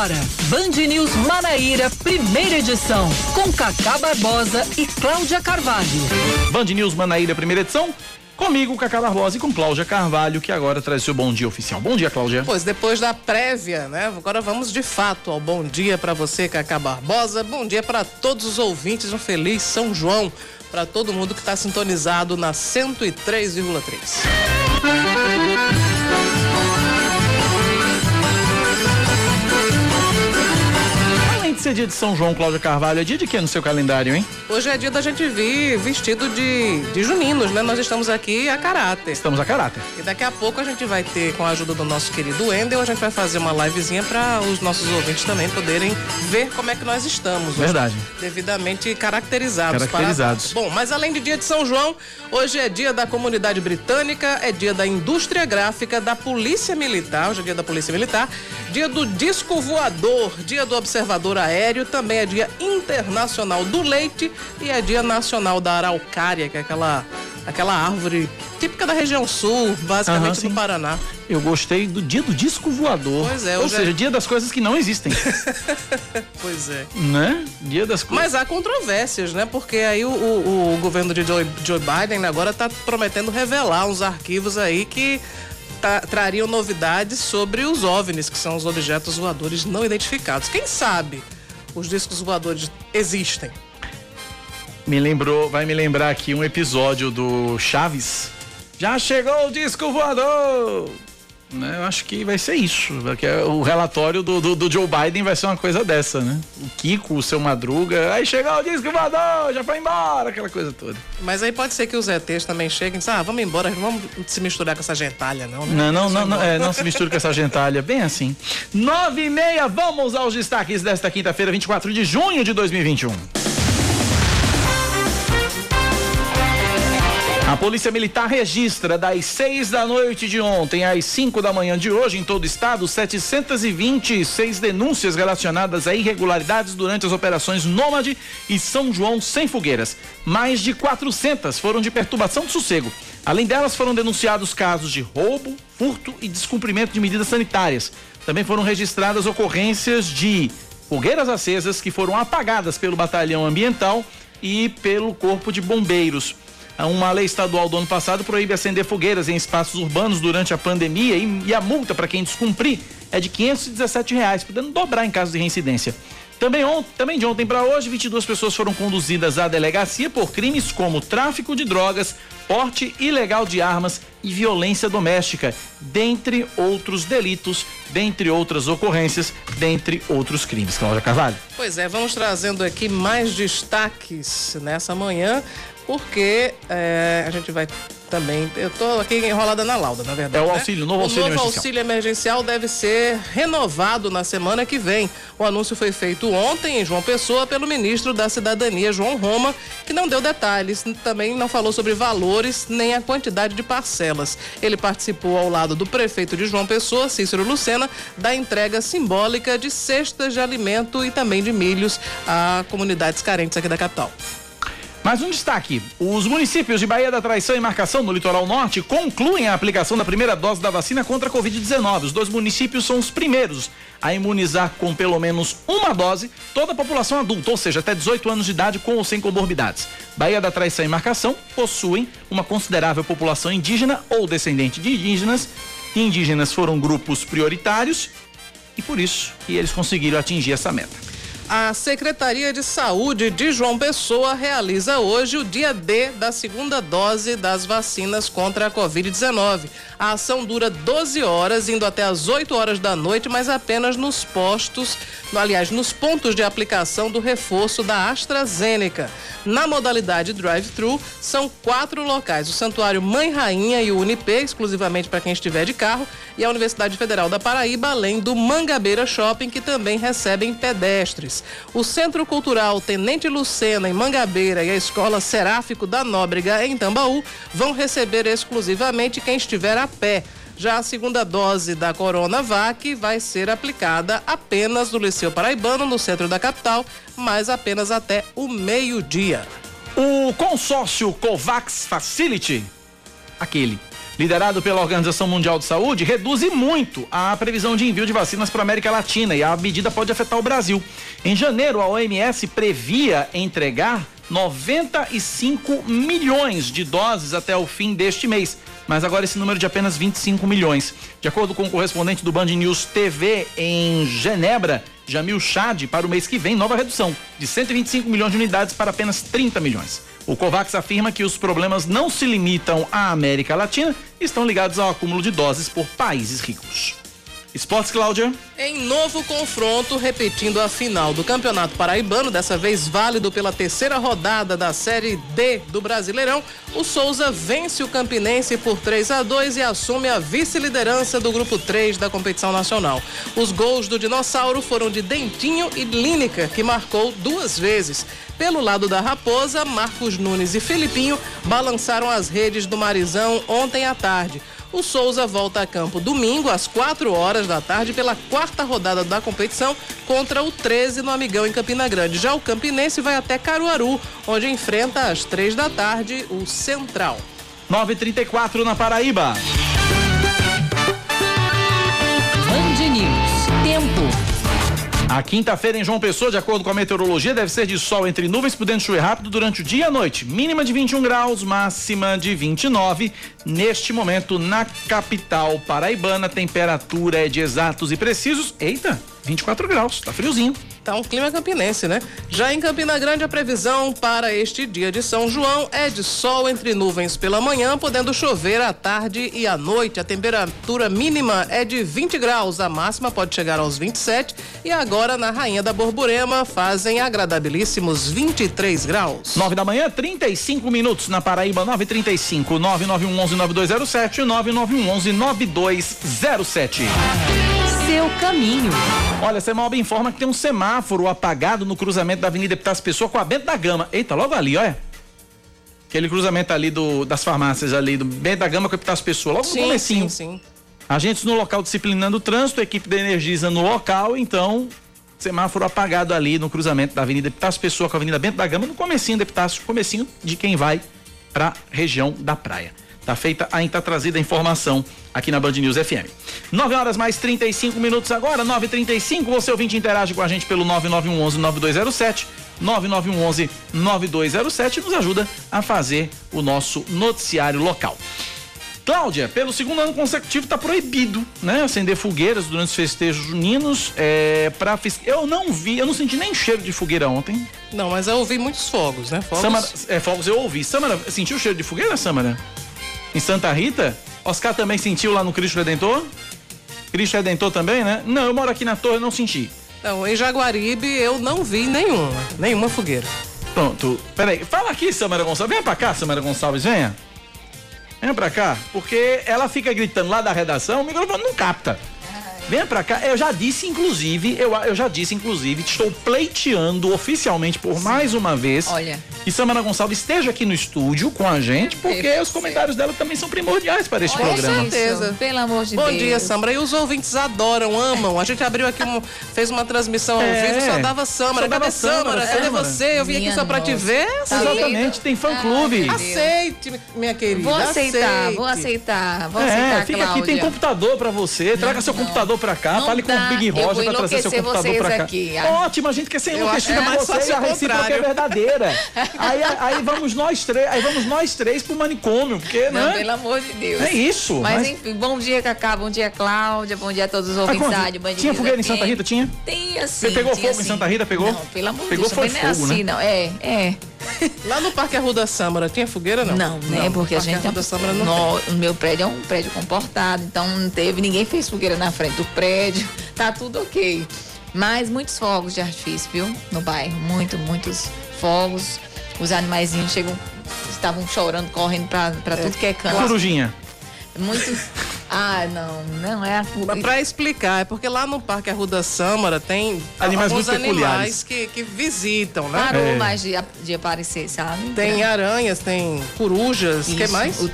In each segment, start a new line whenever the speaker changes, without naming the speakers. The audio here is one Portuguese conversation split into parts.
agora, Band News Manaíra, primeira edição, com Cacá Barbosa e Cláudia Carvalho.
Band News Manaíra, primeira edição. Comigo, Cacá Barbosa e com Cláudia Carvalho, que agora traz seu bom dia oficial. Bom dia, Cláudia.
Pois depois da prévia, né? Agora vamos de fato ao bom dia para você, Cacá Barbosa. Bom dia para todos os ouvintes. Um feliz São João para todo mundo que está sintonizado na 103,3.
De ser dia de São João, Cláudia Carvalho, é dia de quê no seu calendário, hein?
Hoje é dia da gente vir vestido de, de juninos, né? Nós estamos aqui a caráter.
Estamos a caráter.
E daqui a pouco a gente vai ter, com a ajuda do nosso querido Wendel, a gente vai fazer uma livezinha para os nossos ouvintes também poderem ver como é que nós estamos.
Verdade.
Devidamente caracterizados.
Caracterizados.
Para... Bom, mas além de dia de São João, hoje é dia da comunidade britânica, é dia da indústria gráfica, da polícia militar, hoje é dia da polícia militar, dia do disco voador, dia do observador aéreo aéreo, também é Dia Internacional do Leite e é Dia Nacional da Araucária, que é aquela, aquela árvore típica da região sul, basicamente uhum, do Paraná.
Eu gostei do dia do disco voador.
Pois é.
Ou seja, é... dia das coisas que não existem.
pois é.
Né? Dia das coisas.
Mas há controvérsias, né? Porque aí o, o, o governo de Joe, Joe Biden agora está prometendo revelar uns arquivos aí que trariam novidades sobre os OVNIs, que são os objetos voadores não identificados. Quem sabe os discos voadores existem?
Me lembrou, vai me lembrar aqui um episódio do Chaves. Já chegou o disco voador! Né? Eu acho que vai ser isso. Porque o relatório do, do, do, Joe Biden vai ser uma coisa dessa, né? O Kiko, o seu Madruga, aí chegou o disco voador, já foi embora, aquela coisa toda.
Mas aí pode ser que os ETs também cheguem e dizem, ah, vamos embora, não vamos se misturar com essa gentalha, não.
Né? Não, não, não, não, é, não se misture com essa gentalha, bem assim. Nove e meia, vamos aos destaques desta quinta-feira, 24 de junho de 2021. A Polícia Militar registra das 6 da noite de ontem às 5 da manhã de hoje, em todo o estado, 726 denúncias relacionadas a irregularidades durante as operações Nômade e São João Sem Fogueiras. Mais de 400 foram de perturbação de sossego. Além delas, foram denunciados casos de roubo, furto e descumprimento de medidas sanitárias. Também foram registradas ocorrências de fogueiras acesas que foram apagadas pelo Batalhão Ambiental e pelo Corpo de Bombeiros. Uma lei estadual do ano passado proíbe acender fogueiras em espaços urbanos durante a pandemia e, e a multa para quem descumprir é de 517 reais, podendo dobrar em caso de reincidência. Também, on, também de ontem para hoje, 22 pessoas foram conduzidas à delegacia por crimes como tráfico de drogas, porte ilegal de armas e violência doméstica, dentre outros delitos, dentre outras ocorrências, dentre outros crimes. Cláudia Carvalho.
Pois é, vamos trazendo aqui mais destaques nessa manhã porque é, a gente vai também. Eu estou aqui enrolada na lauda, na verdade.
É o né? auxílio,
né?
novo auxílio
emergencial. O novo auxílio emergencial deve ser renovado na semana que vem. O anúncio foi feito ontem em João Pessoa pelo ministro da Cidadania, João Roma, que não deu detalhes, também não falou sobre valores nem a quantidade de parcelas. Ele participou ao lado do prefeito de João Pessoa, Cícero Lucena, da entrega simbólica de cestas de alimento e também de milhos a comunidades carentes aqui da capital.
Mais um destaque: os municípios de Bahia da Traição e Marcação, no litoral norte, concluem a aplicação da primeira dose da vacina contra a Covid-19. Os dois municípios são os primeiros a imunizar com pelo menos uma dose toda a população adulta, ou seja, até 18 anos de idade com ou sem comorbidades. Bahia da Traição e Marcação possuem uma considerável população indígena ou descendente de indígenas. Indígenas foram grupos prioritários e por isso que eles conseguiram atingir essa meta.
A Secretaria de Saúde de João Pessoa realiza hoje o dia D da segunda dose das vacinas contra a Covid-19. A ação dura 12 horas, indo até as 8 horas da noite, mas apenas nos postos, aliás, nos pontos de aplicação do reforço da AstraZeneca. Na modalidade drive-thru, são quatro locais: o Santuário Mãe Rainha e o Unip, exclusivamente para quem estiver de carro, e a Universidade Federal da Paraíba, além do Mangabeira Shopping, que também recebem pedestres. O Centro Cultural Tenente Lucena, em Mangabeira, e a Escola Seráfico da Nóbrega, em Tambaú, vão receber exclusivamente quem estiver a pé. Já a segunda dose da Coronavac vai ser aplicada apenas no Liceu Paraibano, no centro da capital, mas apenas até o meio-dia.
O consórcio COVAX Facility, aquele liderado pela Organização Mundial de Saúde, reduz muito a previsão de envio de vacinas para a América Latina e a medida pode afetar o Brasil. Em janeiro, a OMS previa entregar 95 milhões de doses até o fim deste mês, mas agora esse número de apenas 25 milhões. De acordo com o correspondente do Band News TV em Genebra, Jamil Chad, para o mês que vem, nova redução de 125 milhões de unidades para apenas 30 milhões. O COVAX afirma que os problemas não se limitam à América Latina estão ligados ao acúmulo de doses por países ricos. Esportes, Cláudia.
Em novo confronto, repetindo a final do Campeonato Paraibano, dessa vez válido pela terceira rodada da Série D do Brasileirão, o Souza vence o Campinense por 3 a 2 e assume a vice-liderança do grupo 3 da competição nacional. Os gols do Dinossauro foram de Dentinho e Línica, que marcou duas vezes. Pelo lado da Raposa, Marcos Nunes e Felipinho balançaram as redes do Marizão ontem à tarde. O Souza volta a campo domingo, às 4 horas da tarde, pela quarta rodada da competição, contra o 13 no Amigão, em Campina Grande. Já o Campinense vai até Caruaru, onde enfrenta às 3 da tarde o Central.
9:34 na Paraíba. A quinta-feira em João Pessoa, de acordo com a meteorologia, deve ser de sol entre nuvens, podendo chover rápido durante o dia e a noite. Mínima de 21 graus, máxima de 29. Neste momento, na capital paraibana, temperatura é de exatos e precisos. Eita, 24 graus, tá friozinho.
Tá um clima campinense, né? Já em Campina Grande, a previsão para este dia de São João é de sol entre nuvens pela manhã, podendo chover à tarde e à noite. A temperatura mínima é de 20 graus, a máxima pode chegar aos 27. E agora, na Rainha da Borborema, fazem agradabilíssimos 23 graus.
9 da manhã, 35 minutos na Paraíba, 935 9911 9207 9911 9207
seu caminho.
Olha, Semalba informa que tem um semáforo apagado no cruzamento da Avenida Epitácio Pessoa com a Bento da Gama. Eita, logo ali, olha. Aquele cruzamento ali do, das farmácias ali, do Bento da Gama com a Epitácio Pessoa, logo
sim,
no comecinho.
Sim, sim.
Agentes no local disciplinando o trânsito, a equipe da Energisa no local, então semáforo apagado ali no cruzamento da Avenida Epitácio Pessoa com a Avenida Bento da Gama, no comecinho da Epitácio, comecinho de quem vai para região da praia. Tá feita, ainda tá trazida a informação aqui na Band News FM. 9 horas mais 35 minutos agora, 9h35. Você ouvinte interage com a gente pelo 9911 9207. 9911 9207 nos ajuda a fazer o nosso noticiário local. Cláudia, pelo segundo ano consecutivo está proibido, né? Acender fogueiras durante os festejos juninos. É, pra, eu não vi, eu não senti nem cheiro de fogueira ontem.
Não, mas eu ouvi muitos fogos, né? Fogos.
Samara, é, fogos eu ouvi. Samara, sentiu o cheiro de fogueira, Samara? Em Santa Rita. Oscar também sentiu lá no Cristo Redentor? Cristo Redentor também, né? Não, eu moro aqui na torre, não senti.
Não, em Jaguaribe eu não vi nenhuma, nenhuma fogueira.
Pronto. Peraí, fala aqui, Samara Gonçalves. Venha pra cá, Samara Gonçalves, venha. Venha pra cá, porque ela fica gritando lá da redação, o microfone não capta. Venha pra cá. Eu já disse, inclusive, eu, eu já disse, inclusive, estou pleiteando oficialmente por Sim. mais uma vez
Olha.
que Samara Gonçalves esteja aqui no estúdio com a gente, porque os comentários dela também são primordiais para este
Olha
programa.
Com certeza. Pelo amor de
Bom
Deus.
Bom dia, Samara. E os ouvintes adoram, amam. A gente abriu aqui, um, fez uma transmissão ao é. vivo, só dava Samara. Só Cadê Samara? Cadê você? Eu vim Minha aqui só pra te ver.
Tá Exatamente, tem fã-clube.
Aceite, minha querida.
Vou aceitar,
aceite.
vou aceitar. Vou
é,
aceitar,
fica
Cláudia.
aqui, tem computador pra você. Traga não, seu não. computador pra cá, não fale com o Big Roger pra trazer seu computador pra cá.
Aqui,
Ótimo, a gente quer ser enlouquecida com você e a recíproca é verdadeira. aí, aí vamos nós três, aí vamos nós três pro manicômio, porque,
não,
né?
pelo amor de Deus.
É isso.
Mas, mas... enfim, bom dia, Cacá, bom dia, Cláudia, bom dia a todos os ouvintes da Rádio
Tinha fogueira em Santa Rita, tinha?
Tem assim.
Você pegou fogo
assim.
em Santa Rita, pegou?
Não, pelo amor de
Deus. Pegou foi
fogo,
assim,
né? não. É, é.
Lá no Parque Arruda Sâmara, tinha fogueira, não?
Não, né?
Não,
porque a gente
Arruda Sâmara não
no, o meu prédio é um prédio comportado, então não teve, ninguém fez fogueira na frente do prédio, tá tudo ok. Mas muitos fogos de artifício, viu? No bairro, muito, muitos fogos. Os animaizinhos chegam, estavam chorando, correndo pra, pra é. tudo que é canto.
Corujinha.
Muitos. Ah, não, não é a
Mas Pra explicar, é porque lá no Parque Arruda Sâmara tem
animais
alguns
muito
animais que, que visitam, né?
Parou é. mais de, de aparecer, sabe?
Tem aranhas, tem corujas, o que mais? O,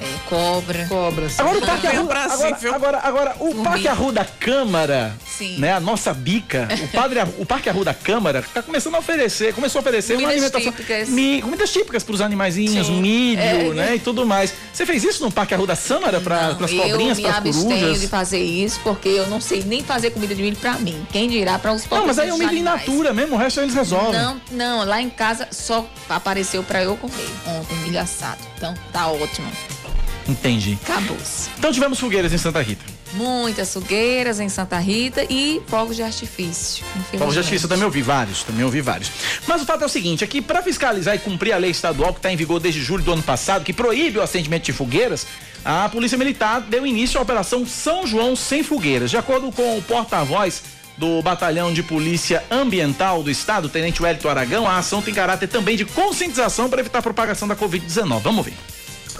é. Cobra.
Cobras.
Agora o Parque Arruda, agora, agora, agora, o
Formiga.
Parque Arruda Câmara,
Sim.
né, a nossa bica, o, padre, Arru- o Parque Arruda Câmara tá começando a oferecer, começou a oferecer uma
Comidas
alimentação,
típicas.
mi- comidas típicas pros animaizinhos,
Sim.
milho,
É.
né, e tudo mais. Você fez isso no Parque Arruda Câmara para as cobrinhas,
eu me
para
abstenho de
corujas?
fazer isso porque eu não sei nem fazer comida de milho pra mim. Quem dirá pra os
Não, mas aí é o
pobres
milho in natura mesmo, o resto eles resolvem.
Não, não, lá em casa só apareceu pra eu comer ontem milho assado. Então tá ótimo.
Entendi.
Acabou-se.
Então tivemos fogueiras em Santa Rita.
Muitas fogueiras em Santa Rita e fogos de artifício.
Fogos de artifício eu também ouvi vários, também ouvi vários. Mas o fato é o seguinte, aqui para fiscalizar e cumprir a lei estadual que está em vigor desde julho do ano passado, que proíbe o acendimento de fogueiras, a Polícia Militar deu início à Operação São João Sem Fogueiras. De acordo com o porta-voz do Batalhão de Polícia Ambiental do Estado, Tenente Wellington Aragão, a ação tem caráter também de conscientização para evitar a propagação da Covid-19. Vamos ver.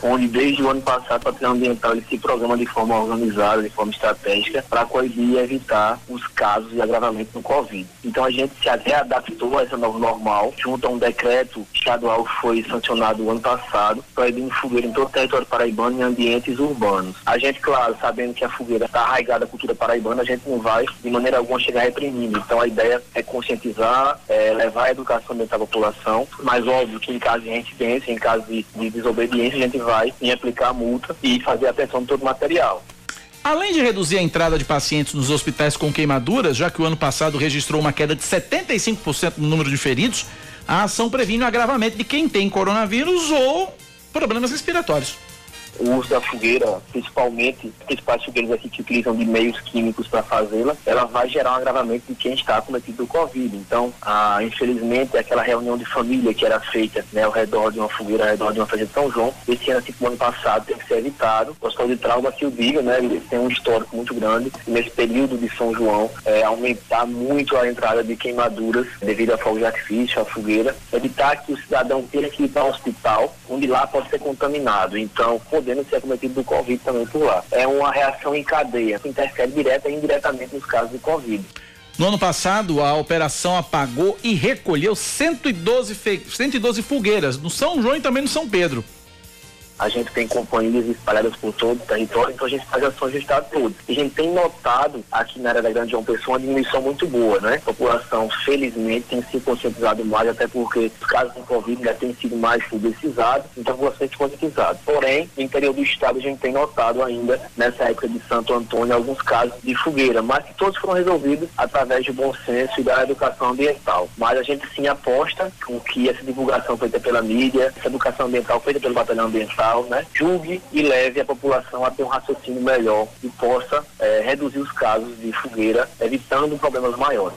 Onde desde o ano passado o Patrulha Ambiental ele se programa de forma organizada, de forma estratégica, para coibir e evitar os casos de agravamento no Covid. Então a gente se readaptou a essa nova normal, junto a um decreto estadual que foi sancionado o ano passado, proibindo fogueira em todo o território paraibano em ambientes urbanos. A gente, claro, sabendo que a fogueira está arraigada à cultura paraibana, a gente não vai de maneira alguma chegar reprimindo. Então a ideia é conscientizar, é, levar a educação ambiental à população, mas óbvio que em caso de reincidência, em caso de, de desobediência, a gente vai em aplicar a multa e fazer a atenção de todo o material.
Além de reduzir a entrada de pacientes nos hospitais com queimaduras, já que o ano passado registrou uma queda de 75% no número de feridos, a ação previne o agravamento de quem tem coronavírus ou problemas respiratórios.
O uso da fogueira, principalmente as principais fogueiras aqui que utilizam de meios químicos para fazê-la, ela vai gerar um agravamento de quem está cometido do Covid. Então, infelizmente, aquela reunião de família que era feita né, ao redor de uma fogueira, ao redor de uma festa de São João, esse ano, assim como ano passado, tem que ser evitado. O Hospital de Trauma que o diga, né, ele tem um histórico muito grande nesse período de São João, é, aumentar muito a entrada de queimaduras devido a fogo de artifício, a fogueira, evitar que o cidadão tenha que ir para o hospital, onde lá pode ser contaminado. Então, podendo ser acometido do Covid também por lá. É uma reação em cadeia, que interfere direta e indiretamente nos casos de Covid.
No ano passado, a operação apagou e recolheu 112, fe... 112 fogueiras no São João e também no São Pedro.
A gente tem companhias espalhadas por todo o território, então a gente faz ações no estado todo. E a gente tem notado aqui na área da Grande João Pessoa uma diminuição muito boa, né? A população, felizmente, tem se conscientizado mais, até porque os casos de Covid já têm sido mais publicizados, então a população tem se conscientizado. Porém, no interior do estado a gente tem notado ainda, nessa época de Santo Antônio, alguns casos de fogueira, mas que todos foram resolvidos através do bom senso e da educação ambiental. Mas a gente sim aposta com que essa divulgação feita pela mídia, essa educação ambiental feita pelo Batalhão Ambiental, né, julgue e leve a população a ter um raciocínio melhor e possa eh, reduzir os casos de fogueira, evitando problemas maiores.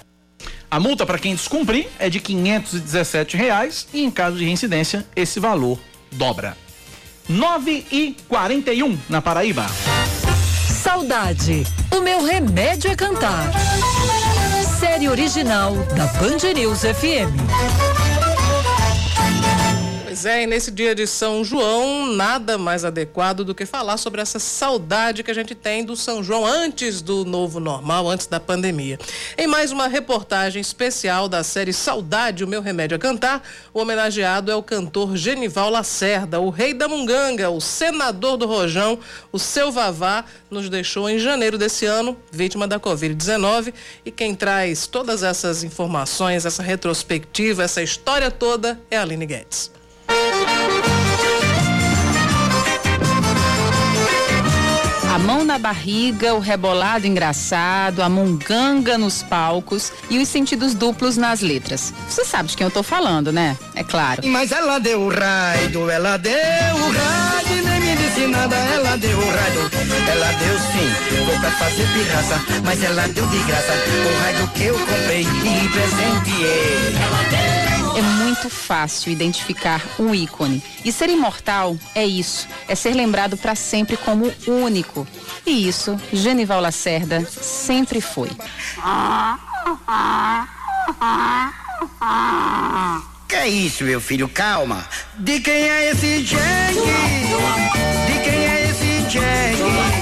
A multa para quem descumprir é de 517 reais e em caso de reincidência esse valor dobra. 9 e 41 na Paraíba.
Saudade. O meu remédio é cantar. Série original da Band News FM.
Pois é, e nesse dia de São João, nada mais adequado do que falar sobre essa saudade que a gente tem do São João antes do novo normal, antes da pandemia. Em mais uma reportagem especial da série Saudade, o meu remédio a cantar, o homenageado é o cantor Genival Lacerda, o rei da munganga, o senador do Rojão, o seu Vavá, nos deixou em janeiro desse ano, vítima da Covid-19, e quem traz todas essas informações, essa retrospectiva, essa história toda é a Aline Guedes.
A mão na barriga, o rebolado engraçado, a munganga nos palcos e os sentidos duplos nas letras. Você sabe de quem eu tô falando, né? É claro.
Mas ela deu o raio, ela deu o raio, nem me disse nada, ela deu o raio. Ela deu sim, foi pra fazer pirraça, mas ela deu de graça o raio que eu comprei e presenteei.
É muito fácil identificar um ícone. E ser imortal é isso, é ser lembrado para sempre como único. E isso, Genival Lacerda sempre foi.
Que é isso, meu filho? Calma. De quem é esse jegue? De quem é esse jegue?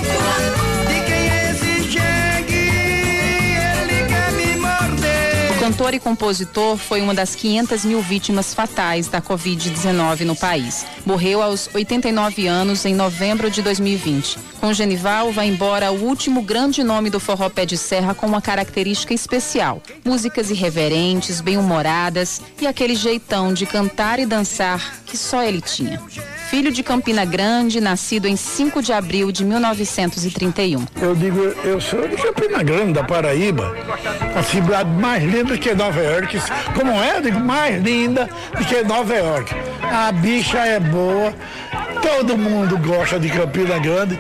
Cantor e compositor foi uma das 500 mil vítimas fatais da Covid-19 no país. Morreu aos 89 anos em novembro de 2020. Com Genival, vai embora o último grande nome do forró pé de serra com uma característica especial: músicas irreverentes, bem-humoradas e aquele jeitão de cantar e dançar que só ele tinha filho de Campina Grande, nascido em 5 de abril de 1931.
Eu digo, eu sou de Campina Grande, da Paraíba, a cidade mais linda que Nova York. Como é? Eu digo, mais linda do que Nova York. A bicha é boa, todo mundo gosta de Campina Grande.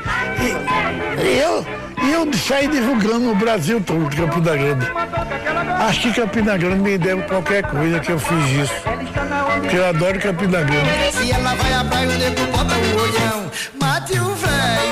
E eu, eu saí divulgando no Brasil todo, Campina Grande. Acho que Campina Grande me deu qualquer coisa que eu fiz isso. Porque eu adoro Campina Grande. Se ela vai à praia, o nego bota o olhão. Mate o velho,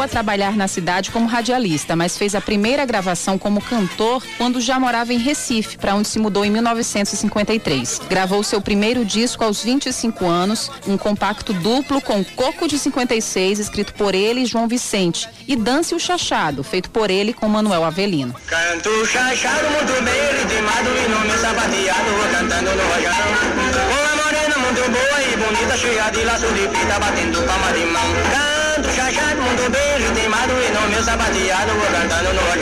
Chegou a trabalhar na cidade como radialista, mas fez a primeira gravação como cantor quando já morava em Recife, para onde se mudou em 1953. Gravou seu primeiro disco aos 25 anos, um compacto duplo com Coco de 56, escrito por ele e João Vicente, e Dance o Chachado, feito por ele com Manuel Avelino. Canto chachado muito bem, ritmado e nome sapateado, cantando no rojão. Com a morena muito boa e bonita, cheia de laço de batendo palma de mão.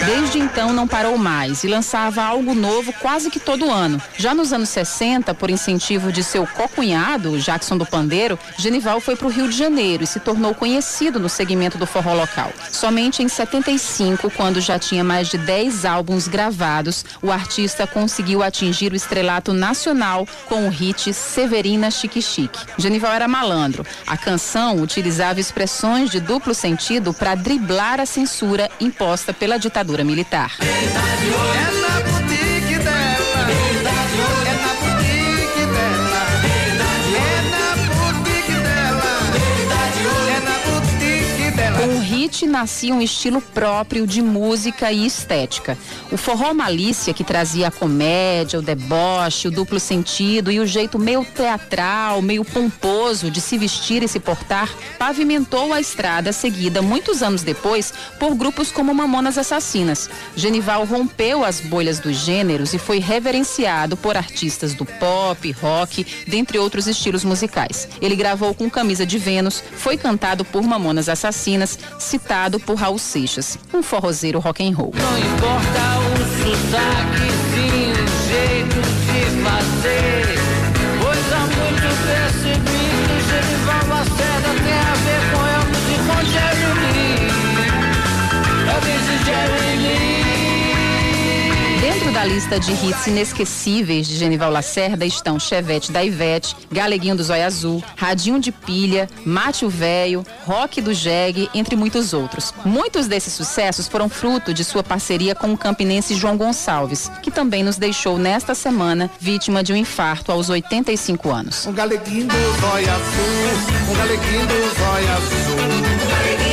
Desde então não parou mais e lançava algo novo quase que todo ano. Já nos anos 60, por incentivo de seu co-cunhado, Jackson do Pandeiro, Genival foi para o Rio de Janeiro e se tornou conhecido no segmento do forró local. Somente em 75, quando já tinha mais de 10 álbuns gravados, o artista conseguiu atingir o estrelato nacional com o hit Severina Chique Chique. Genival era malandro. A canção utilizava expressões de duplo sentido para driblar a censura imposta pela ditadura militar. Nascia um estilo próprio de música e estética. O forró malícia, que trazia a comédia, o deboche, o duplo sentido e o jeito meio teatral, meio pomposo de se vestir e se portar, pavimentou a estrada seguida muitos anos depois por grupos como Mamonas Assassinas. Genival rompeu as bolhas dos gêneros e foi reverenciado por artistas do pop, rock, dentre outros estilos musicais. Ele gravou com Camisa de Vênus, foi cantado por Mamonas Assassinas, citado por Raul Seixas, um forrozeiro rock and roll. Não importa o sotaque, sim, o jeito de fazer. Lista de hits inesquecíveis de Genival Lacerda estão Chevette da Ivete, Galeguinho do Zóio Azul, Radinho de Pilha, Mate o Véio, Rock do Jeg, entre muitos outros. Muitos desses sucessos foram fruto de sua parceria com o campinense João Gonçalves, que também nos deixou nesta semana vítima de um infarto aos 85 anos. Um galeguinho do Azul, um galeguinho do Azul. Um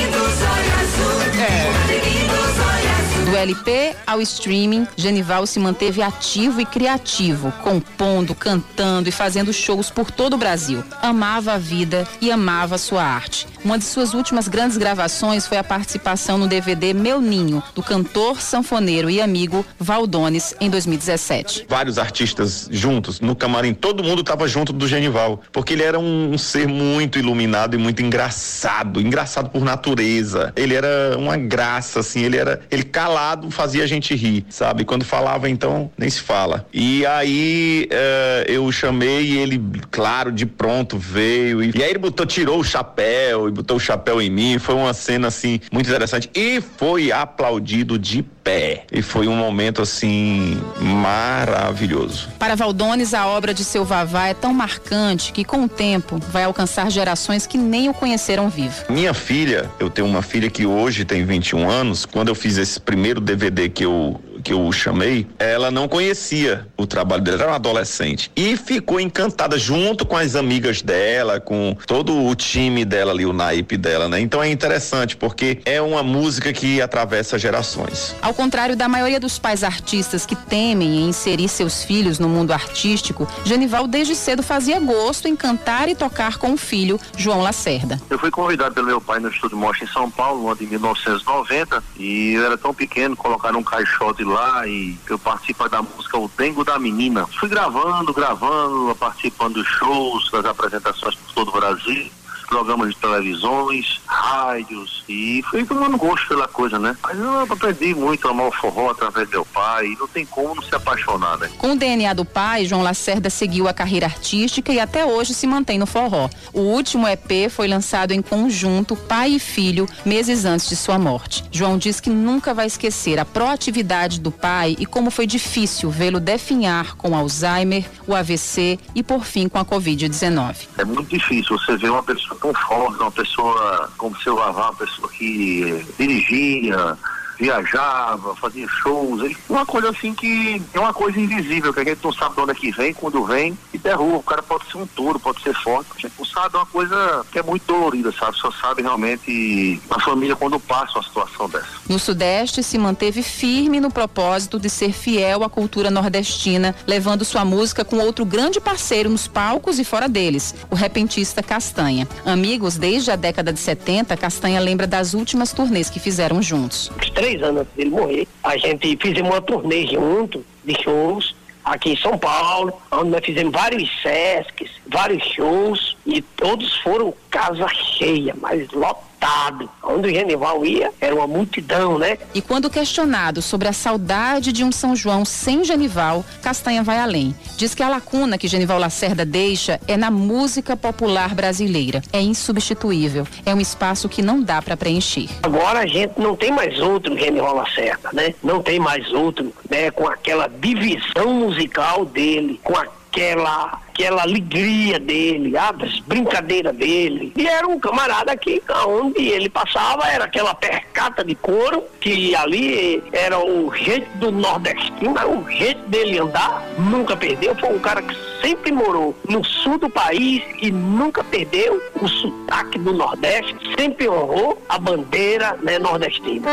Do LP ao streaming, Genival se manteve ativo e criativo, compondo, cantando e fazendo shows por todo o Brasil. Amava a vida e amava sua arte. Uma de suas últimas grandes gravações foi a participação no DVD Meu Ninho, do cantor, sanfoneiro e amigo Valdones, em 2017.
Vários artistas juntos, no camarim, todo mundo estava junto do Genival, porque ele era um, um ser muito iluminado e muito engraçado, engraçado por natureza. Ele era uma graça, assim, ele era, ele calado fazia a gente rir, sabe? Quando falava, então, nem se fala. E aí uh, eu chamei e ele, claro, de pronto veio, e, e aí ele botou, tirou o chapéu botou o chapéu em mim. Foi uma cena assim muito interessante e foi aplaudido de pé. E foi um momento assim maravilhoso.
Para Valdones, a obra de seu Vavá é tão marcante que com o tempo vai alcançar gerações que nem o conheceram vivo.
Minha filha, eu tenho uma filha que hoje tem 21 anos. Quando eu fiz esse primeiro DVD que eu que eu chamei, ela não conhecia o trabalho dele, era uma adolescente. E ficou encantada junto com as amigas dela, com todo o time dela ali, o naipe dela, né? Então é interessante porque é uma música que atravessa gerações.
Ao contrário da maioria dos pais artistas que temem em inserir seus filhos no mundo artístico, Genival desde cedo fazia gosto em cantar e tocar com o filho, João Lacerda.
Eu fui convidado pelo meu pai no Estúdio Mostra em São Paulo, no ano de 1990, e eu era tão pequeno, colocaram um caixote lá e eu participo da música O Dengo da Menina. Fui gravando, gravando, participando dos shows, das apresentações por todo o Brasil programas de televisões, rádios e fui tomando gosto pela coisa, né? Mas eu aprendi muito a amar o forró através do meu pai e não tem como não se apaixonar, né?
Com o DNA do pai, João Lacerda seguiu a carreira artística e até hoje se mantém no forró. O último EP foi lançado em conjunto, pai e filho, meses antes de sua morte. João diz que nunca vai esquecer a proatividade do pai e como foi difícil vê-lo definhar com Alzheimer, o AVC e por fim com a Covid-19.
É muito difícil você ver uma pessoa tão forte, uma pessoa como seu Vavá, uma pessoa que dirigia, viajava, fazia shows, ele, uma coisa assim que é uma coisa invisível, que a gente não sabe de onde é que vem, quando vem, e derruba. O cara pode ser um touro, pode ser forte, a gente não sabe, é uma coisa que é muito dolorida, sabe? Só sabe realmente a família quando passa uma situação dessa.
No Sudeste, se manteve firme no propósito de ser fiel à cultura nordestina, levando sua música com outro grande parceiro nos palcos e fora deles, o repentista Castanha. Amigos desde a década de 70, Castanha lembra das últimas turnês que fizeram juntos
três anos antes dele morrer. A gente fizemos uma turnê junto de shows aqui em São Paulo, onde nós fizemos vários sescs, vários shows e todos foram casa cheia, mas lotados lotado. Onde o Genival ia, era uma multidão, né?
E quando questionado sobre a saudade de um São João sem Genival, Castanha vai além. Diz que a lacuna que Genival Lacerda deixa é na música popular brasileira. É insubstituível. É um espaço que não dá para preencher.
Agora a gente não tem mais outro Genival Lacerda, né? Não tem mais outro, né? Com aquela divisão musical dele, com aquela, aquela alegria dele, as brincadeiras dele. E era um camarada que, onde ele passava, era aquela percata de couro, que ali era o jeito do nordestino, era o jeito dele andar, nunca perdeu. Foi um cara que sempre morou no sul do país e nunca perdeu o sotaque do Nordeste, sempre honrou a bandeira né, nordestina.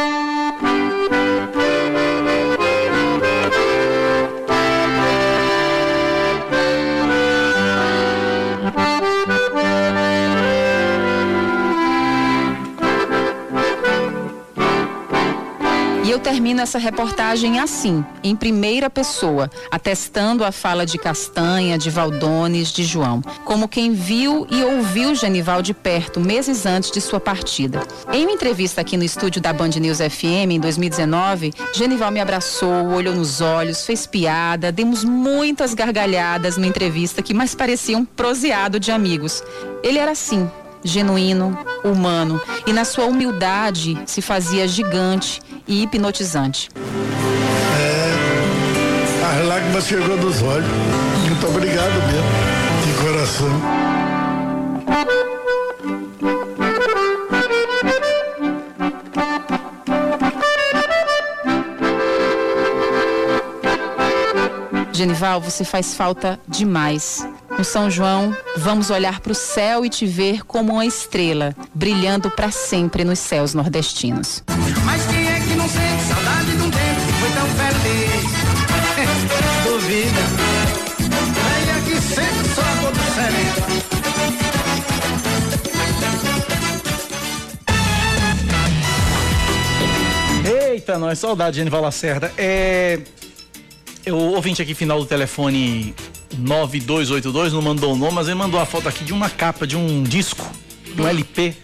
Eu termino essa reportagem assim, em primeira pessoa, atestando a fala de Castanha, de Valdones, de João, como quem viu e ouviu Genival de perto meses antes de sua partida. Em uma entrevista aqui no estúdio da Band News FM em 2019, Genival me abraçou, olhou nos olhos, fez piada, demos muitas gargalhadas numa entrevista que mais parecia um proseado de amigos. Ele era assim, genuíno, humano e na sua humildade se fazia gigante e hipnotizante.
É, a lágrima chegou dos olhos. Muito obrigado mesmo, de coração.
Genival, você faz falta demais. No São João, vamos olhar para o céu e te ver como uma estrela, brilhando para sempre nos céus nordestinos. Não sente saudade de um tempo que foi tão feliz? Duvida. Venha que sempre só todo
Eita, nós, saudade, Genival Lacerda. É. O ouvinte aqui, final do telefone 9282, não mandou o nome, mas ele mandou a foto aqui de uma capa de um disco, um LP.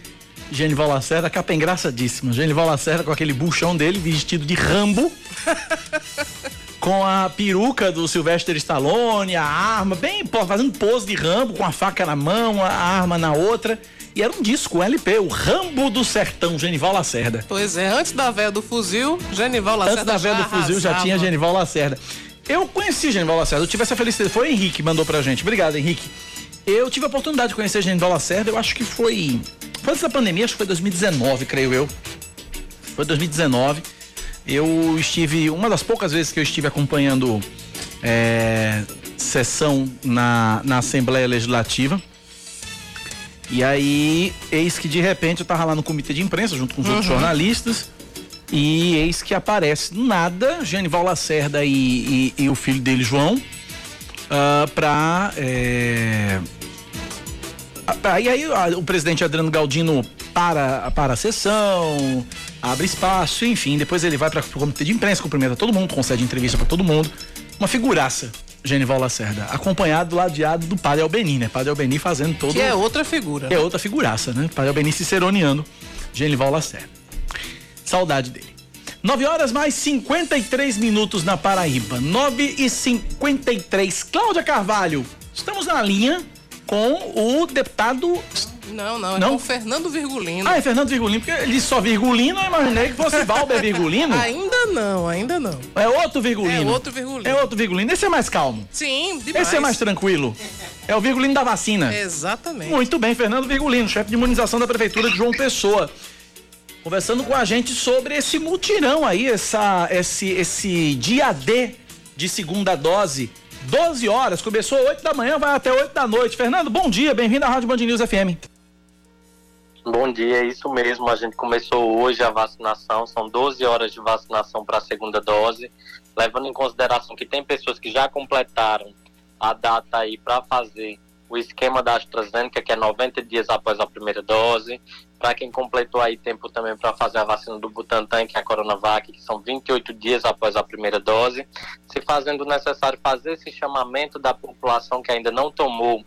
Genival Lacerda, capa engraçadíssima. Genival Lacerda com aquele buchão dele, vestido de Rambo. com a peruca do Sylvester Stallone, a arma, bem, fazendo pose de Rambo, com a faca na mão, a arma na outra. E era um disco, um LP, o Rambo do Sertão, Genival Lacerda.
Pois é, antes da véia do fuzil, Genival Lacerda.
Antes da véia do fuzil
arrasava.
já tinha Genival Lacerda. Eu conheci Genival Lacerda, eu tive essa felicidade. Foi o Henrique que mandou pra gente. Obrigado, Henrique. Eu tive a oportunidade de conhecer Genival Lacerda, eu acho que foi. Foi antes da pandemia, acho que foi 2019, creio eu. Foi 2019. Eu estive, uma das poucas vezes que eu estive acompanhando é, sessão na, na Assembleia Legislativa. E aí, eis que de repente eu tava lá no comitê de imprensa, junto com os uhum. outros jornalistas. E eis que aparece nada, Genival Lacerda e, e, e o filho dele, João, uh, pra. É... Aí, aí o presidente Adriano Galdino para, para a sessão, abre espaço, enfim, depois ele vai para o comitê de imprensa, cumprimenta todo mundo, concede entrevista para todo mundo. Uma figuraça, Genival Lacerda, acompanhado, ladeado do Padre Albeni, né? Padre Albeni fazendo todo.
Que é outra figura.
É outra figuraça, né? Padre Albeni ciceroneando Genival Lacerda. Saudade dele. 9 horas mais 53 minutos na Paraíba. 9 e 53. Cláudia Carvalho, estamos na linha com o deputado.
Não, não, é não? com o Fernando Virgulino.
Ah, é Fernando Virgulino, porque ele só Virgulino, eu imaginei que fosse Valber Virgulino.
ainda não, ainda não.
É outro Virgulino.
É outro Virgulino.
É outro Virgulino. Esse é mais calmo.
Sim, demais.
Esse é mais tranquilo. É o Virgulino da vacina.
Exatamente.
Muito bem, Fernando Virgulino, chefe de imunização da Prefeitura de João Pessoa conversando com a gente sobre esse mutirão aí, essa, esse, esse dia D de segunda dose. 12 horas, começou 8 da manhã, vai até 8 da noite. Fernando, bom dia, bem-vindo à Rádio Band News FM.
Bom dia, é isso mesmo. A gente começou hoje a vacinação, são 12 horas de vacinação para a segunda dose, levando em consideração que tem pessoas que já completaram a data aí para fazer o esquema da AstraZeneca, que é 90 dias após a primeira dose. Para quem completou aí tempo também para fazer a vacina do Butantan, que é a Coronavac, que são 28 dias após a primeira dose. Se fazendo necessário fazer esse chamamento da população que ainda não tomou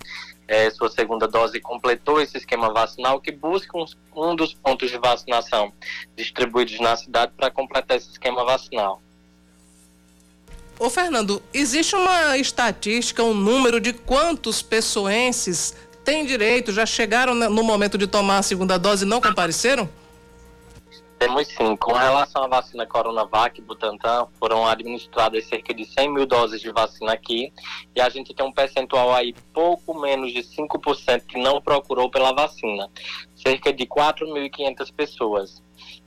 é, sua segunda dose e completou esse esquema vacinal, que busque um, um dos pontos de vacinação distribuídos na cidade para completar esse esquema vacinal.
Ô Fernando, existe uma estatística, um número de quantos pessoenses têm direito, já chegaram no momento de tomar a segunda dose e não compareceram?
Temos sim. Com relação à vacina Coronavac e Butantan, foram administradas cerca de 100 mil doses de vacina aqui e a gente tem um percentual aí pouco menos de 5% que não procurou pela vacina. Cerca de 4.500 pessoas.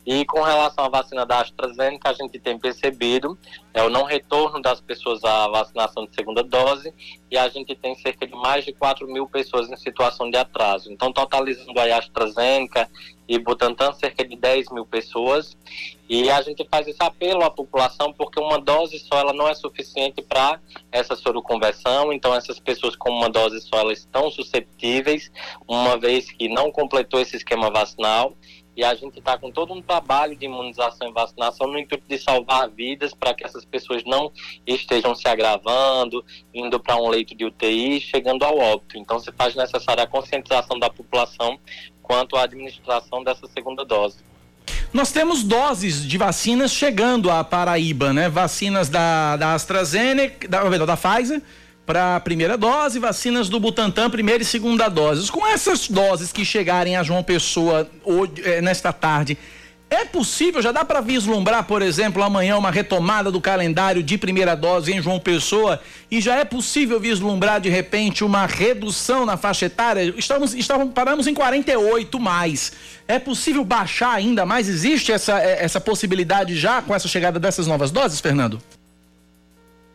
E com relação à vacina da AstraZeneca, a gente tem percebido é, o não retorno das pessoas à vacinação de segunda dose e a gente tem cerca de mais de 4 mil pessoas em situação de atraso. Então, totalizando a AstraZeneca e Butantan, cerca de 10 mil pessoas. E a gente faz esse apelo à população porque uma dose só ela não é suficiente para essa soroconversão. Então, essas pessoas com uma dose só elas estão susceptíveis, uma vez que não completou esse esquema vacinal e a gente está com todo um trabalho de imunização e vacinação no intuito de salvar vidas para que essas pessoas não estejam se agravando, indo para um leito de UTI, chegando ao óbito. Então, se faz necessária a conscientização da população quanto à administração dessa segunda dose.
Nós temos doses de vacinas chegando à Paraíba, né? Vacinas da, da AstraZeneca, da, da Pfizer para a primeira dose, vacinas do Butantan, primeira e segunda doses. Com essas doses que chegarem a João Pessoa hoje, é, nesta tarde, é possível, já dá para vislumbrar, por exemplo, amanhã uma retomada do calendário de primeira dose em João Pessoa e já é possível vislumbrar de repente uma redução na faixa etária? Estamos, estamos paramos em 48 mais. É possível baixar ainda mais? Existe essa, é, essa possibilidade já com essa chegada dessas novas doses, Fernando?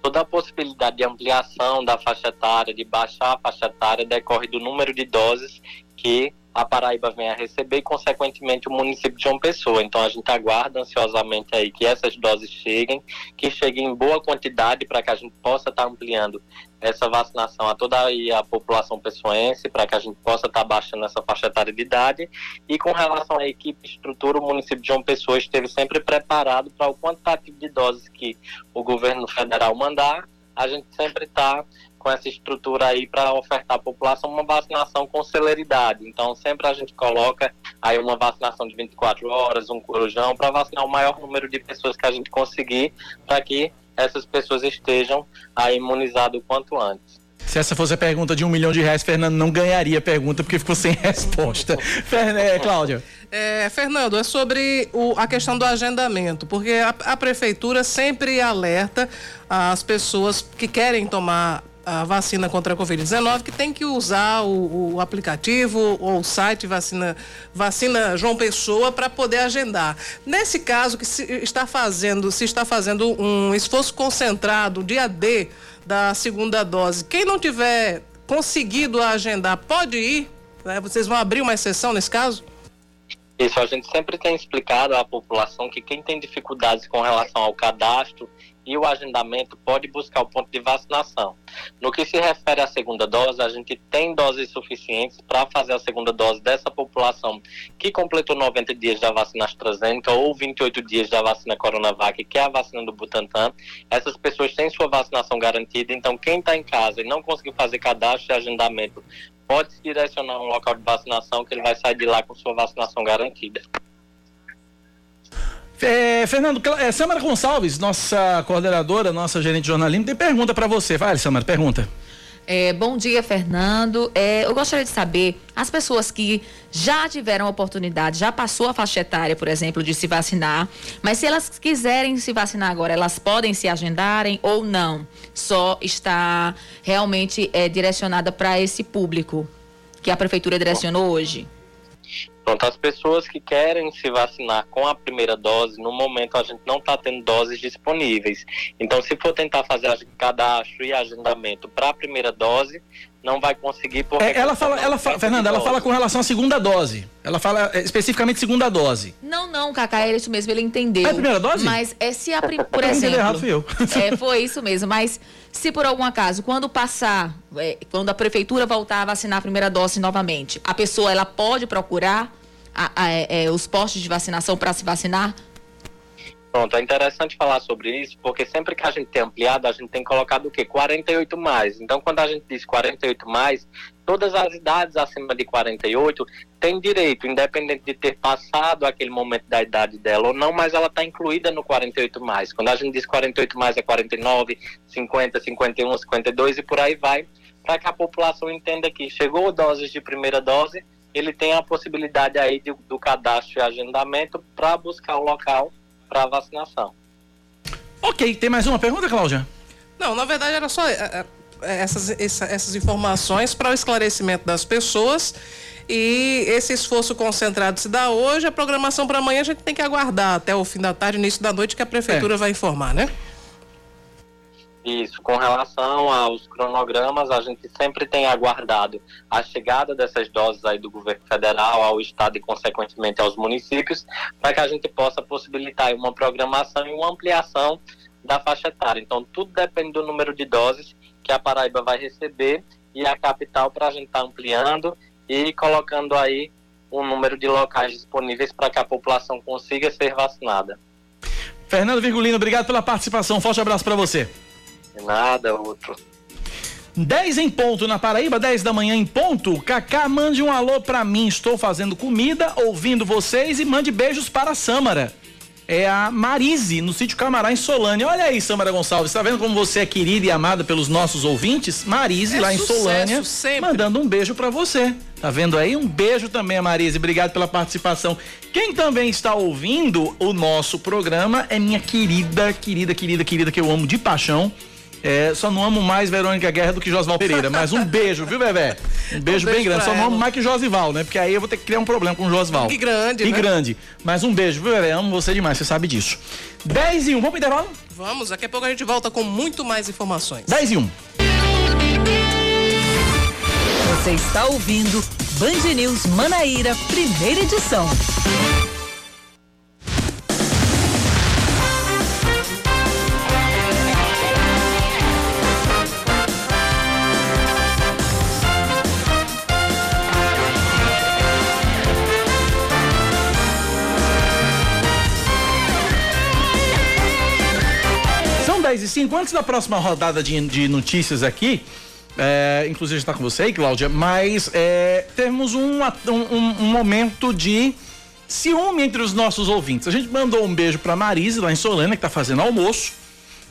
Toda a possibilidade de ampliação da faixa etária, de baixar a faixa etária, decorre do número de doses que a Paraíba vem a receber e, consequentemente, o município de João Pessoa. Então, a gente aguarda ansiosamente aí que essas doses cheguem, que cheguem em boa quantidade para que a gente possa estar tá ampliando essa vacinação a toda a população pessoense, para que a gente possa estar tá baixando essa faixa etária de idade. E com relação à equipe estrutura, o município de João Pessoa esteve sempre preparado para o quantitativo de doses que o governo federal mandar. A gente sempre está com essa estrutura aí para ofertar à população uma vacinação com celeridade. Então, sempre a gente coloca aí uma vacinação de 24 horas, um corujão, para vacinar o maior número de pessoas que a gente conseguir, para que essas pessoas estejam aí imunizadas o quanto antes.
Se essa fosse a pergunta de um milhão de reais, Fernando não ganharia a pergunta porque ficou sem resposta. é, Cláudia.
É, Fernando, é sobre o, a questão do agendamento, porque a, a, prefeitura sempre alerta as pessoas que querem tomar a vacina contra a Covid-19 que tem que usar o, o, aplicativo ou o site vacina, vacina João Pessoa para poder agendar. Nesse caso que se está fazendo, se está fazendo um esforço concentrado, dia D da segunda dose, quem não tiver conseguido agendar pode ir? Né? Vocês vão abrir uma exceção nesse caso?
Isso, a gente sempre tem explicado à população que quem tem dificuldades com relação ao cadastro e o agendamento pode buscar o ponto de vacinação. No que se refere à segunda dose, a gente tem doses suficientes para fazer a segunda dose dessa população que completou 90 dias da vacina AstraZeneca ou 28 dias da vacina Coronavac, que é a vacina do Butantan. Essas pessoas têm sua vacinação garantida, então quem está em casa e não conseguiu fazer cadastro e agendamento pode se direcionar a um local de vacinação que ele vai sair de lá com sua vacinação garantida.
É, Fernando, é, Samara Gonçalves, nossa coordenadora, nossa gerente de jornalismo, tem pergunta para você. Vai, Samara, pergunta.
É, bom dia, Fernando. É, eu gostaria de saber, as pessoas que já tiveram oportunidade, já passou a faixa etária, por exemplo, de se vacinar, mas se elas quiserem se vacinar agora, elas podem se agendarem ou não? Só está realmente é, direcionada para esse público que a prefeitura direcionou hoje?
Pronto, as pessoas que querem se vacinar com a primeira dose, no momento a gente não está tendo doses disponíveis. Então, se for tentar fazer cadastro e agendamento para a primeira dose, não vai conseguir porque
é, ela fala, ela fala, Fernanda, ela fala com relação à segunda dose. Ela fala é, especificamente segunda dose.
Não, não, Cacá, é isso mesmo, ele entendeu. É
a primeira dose?
Mas é se a por exemplo. errado fui eu. é, foi isso mesmo, mas se por algum acaso, quando passar, é, quando a prefeitura voltar a vacinar a primeira dose novamente, a pessoa ela pode procurar a, a, é, os postos de vacinação para se vacinar?
Pronto, é interessante falar sobre isso, porque sempre que a gente tem ampliado, a gente tem colocado o quê? 48 mais. Então, quando a gente diz 48 mais, todas as idades acima de 48 têm direito, independente de ter passado aquele momento da idade dela ou não, mas ela está incluída no 48 mais. Quando a gente diz 48 mais é 49, 50, 51, 52 e por aí vai, para que a população entenda que chegou doses de primeira dose, ele tem a possibilidade aí de, do cadastro e agendamento para buscar o local para vacinação.
Ok, tem mais uma pergunta, Cláudia?
Não, na verdade era só é, é, essas, essas informações para o esclarecimento das pessoas e esse esforço concentrado se dá hoje, a programação para amanhã a gente tem que aguardar até o fim da tarde, início da noite que a prefeitura é. vai informar, né?
Isso, com relação aos cronogramas, a gente sempre tem aguardado a chegada dessas doses aí do governo federal ao estado e, consequentemente, aos municípios, para que a gente possa possibilitar uma programação e uma ampliação da faixa etária. Então, tudo depende do número de doses que a Paraíba vai receber e a capital para a gente estar tá ampliando e colocando aí um número de locais disponíveis para que a população consiga ser vacinada.
Fernando Virgulino, obrigado pela participação. Forte abraço para você.
Nada, outro.
10 em ponto na Paraíba, 10 da manhã em ponto. Cacá, mande um alô pra mim. Estou fazendo comida, ouvindo vocês e mande beijos para a Sâmara. É a Marise, no sítio Camará, em Solânia. Olha aí, Sâmara Gonçalves, tá vendo como você é querida e amada pelos nossos ouvintes? Marise, é lá em Solânia, sempre. mandando um beijo para você. Tá vendo aí? Um beijo também a Marise. Obrigado pela participação. Quem também está ouvindo o nosso programa é minha querida, querida, querida, querida, que eu amo de paixão é, só não amo mais Verônica Guerra do que Josval Pereira. Mas um beijo, viu, Bebé? Um beijo, um beijo bem grande. Só não amo mais que Josival, né? Porque aí eu vou ter que criar um problema com o Josval.
Que grande,
Que
né?
grande. Mas um beijo, viu, Bebé? Amo você demais, você sabe disso. 10 e 1, vamos pro intervalo?
Vamos, daqui a pouco a gente volta com muito mais informações.
10 e 1.
Você está ouvindo Band News Manaíra, primeira edição.
10 e 5. Antes da próxima rodada de, de notícias aqui, é, inclusive está com você aí, Cláudia, mas é, temos um, um, um, momento de ciúme entre os nossos ouvintes. A gente mandou um beijo para Marise, lá em Solana, que está fazendo almoço.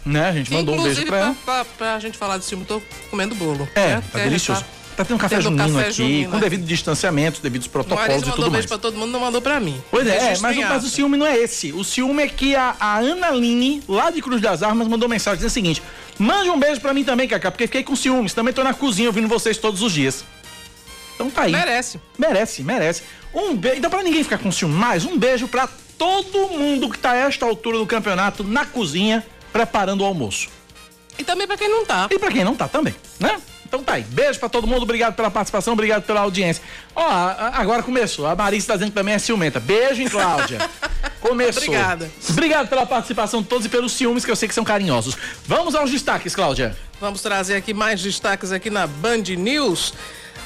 Né? A gente mandou
Inclusive,
um beijo para ela.
Pra, pra, pra gente falar de ciúme, tô comendo bolo.
É, né? tá delicioso. Tá tendo café
Tendo
junino
café
aqui,
junino
com devido distanciamento, devidos protocolos e
mandou
tudo mais.
beijo pra todo mundo, não mandou pra mim.
Pois é, é, mas, mas o ciúme não é esse. O ciúme é que a, a Ana Line, lá de Cruz das Armas, mandou mensagem dizendo o seguinte: mande um beijo pra mim também, Cacá, porque fiquei com ciúmes. Também tô na cozinha ouvindo vocês todos os dias. Então tá aí.
Merece.
Merece, merece. Um beijo. Então, pra ninguém ficar com ciúme mais, um beijo pra todo mundo que tá a esta altura do campeonato na cozinha, preparando o almoço.
E também pra quem não tá.
E pra quem não tá também, né? Então tá aí. Beijo pra todo mundo, obrigado pela participação, obrigado pela audiência. Ó, agora começou. A Marisa tá dizendo que também é ciumenta. Beijo, hein, Cláudia? Começou.
Obrigada.
Obrigado pela participação de todos e pelos ciúmes que eu sei que são carinhosos. Vamos aos destaques, Cláudia.
Vamos trazer aqui mais destaques aqui na Band News.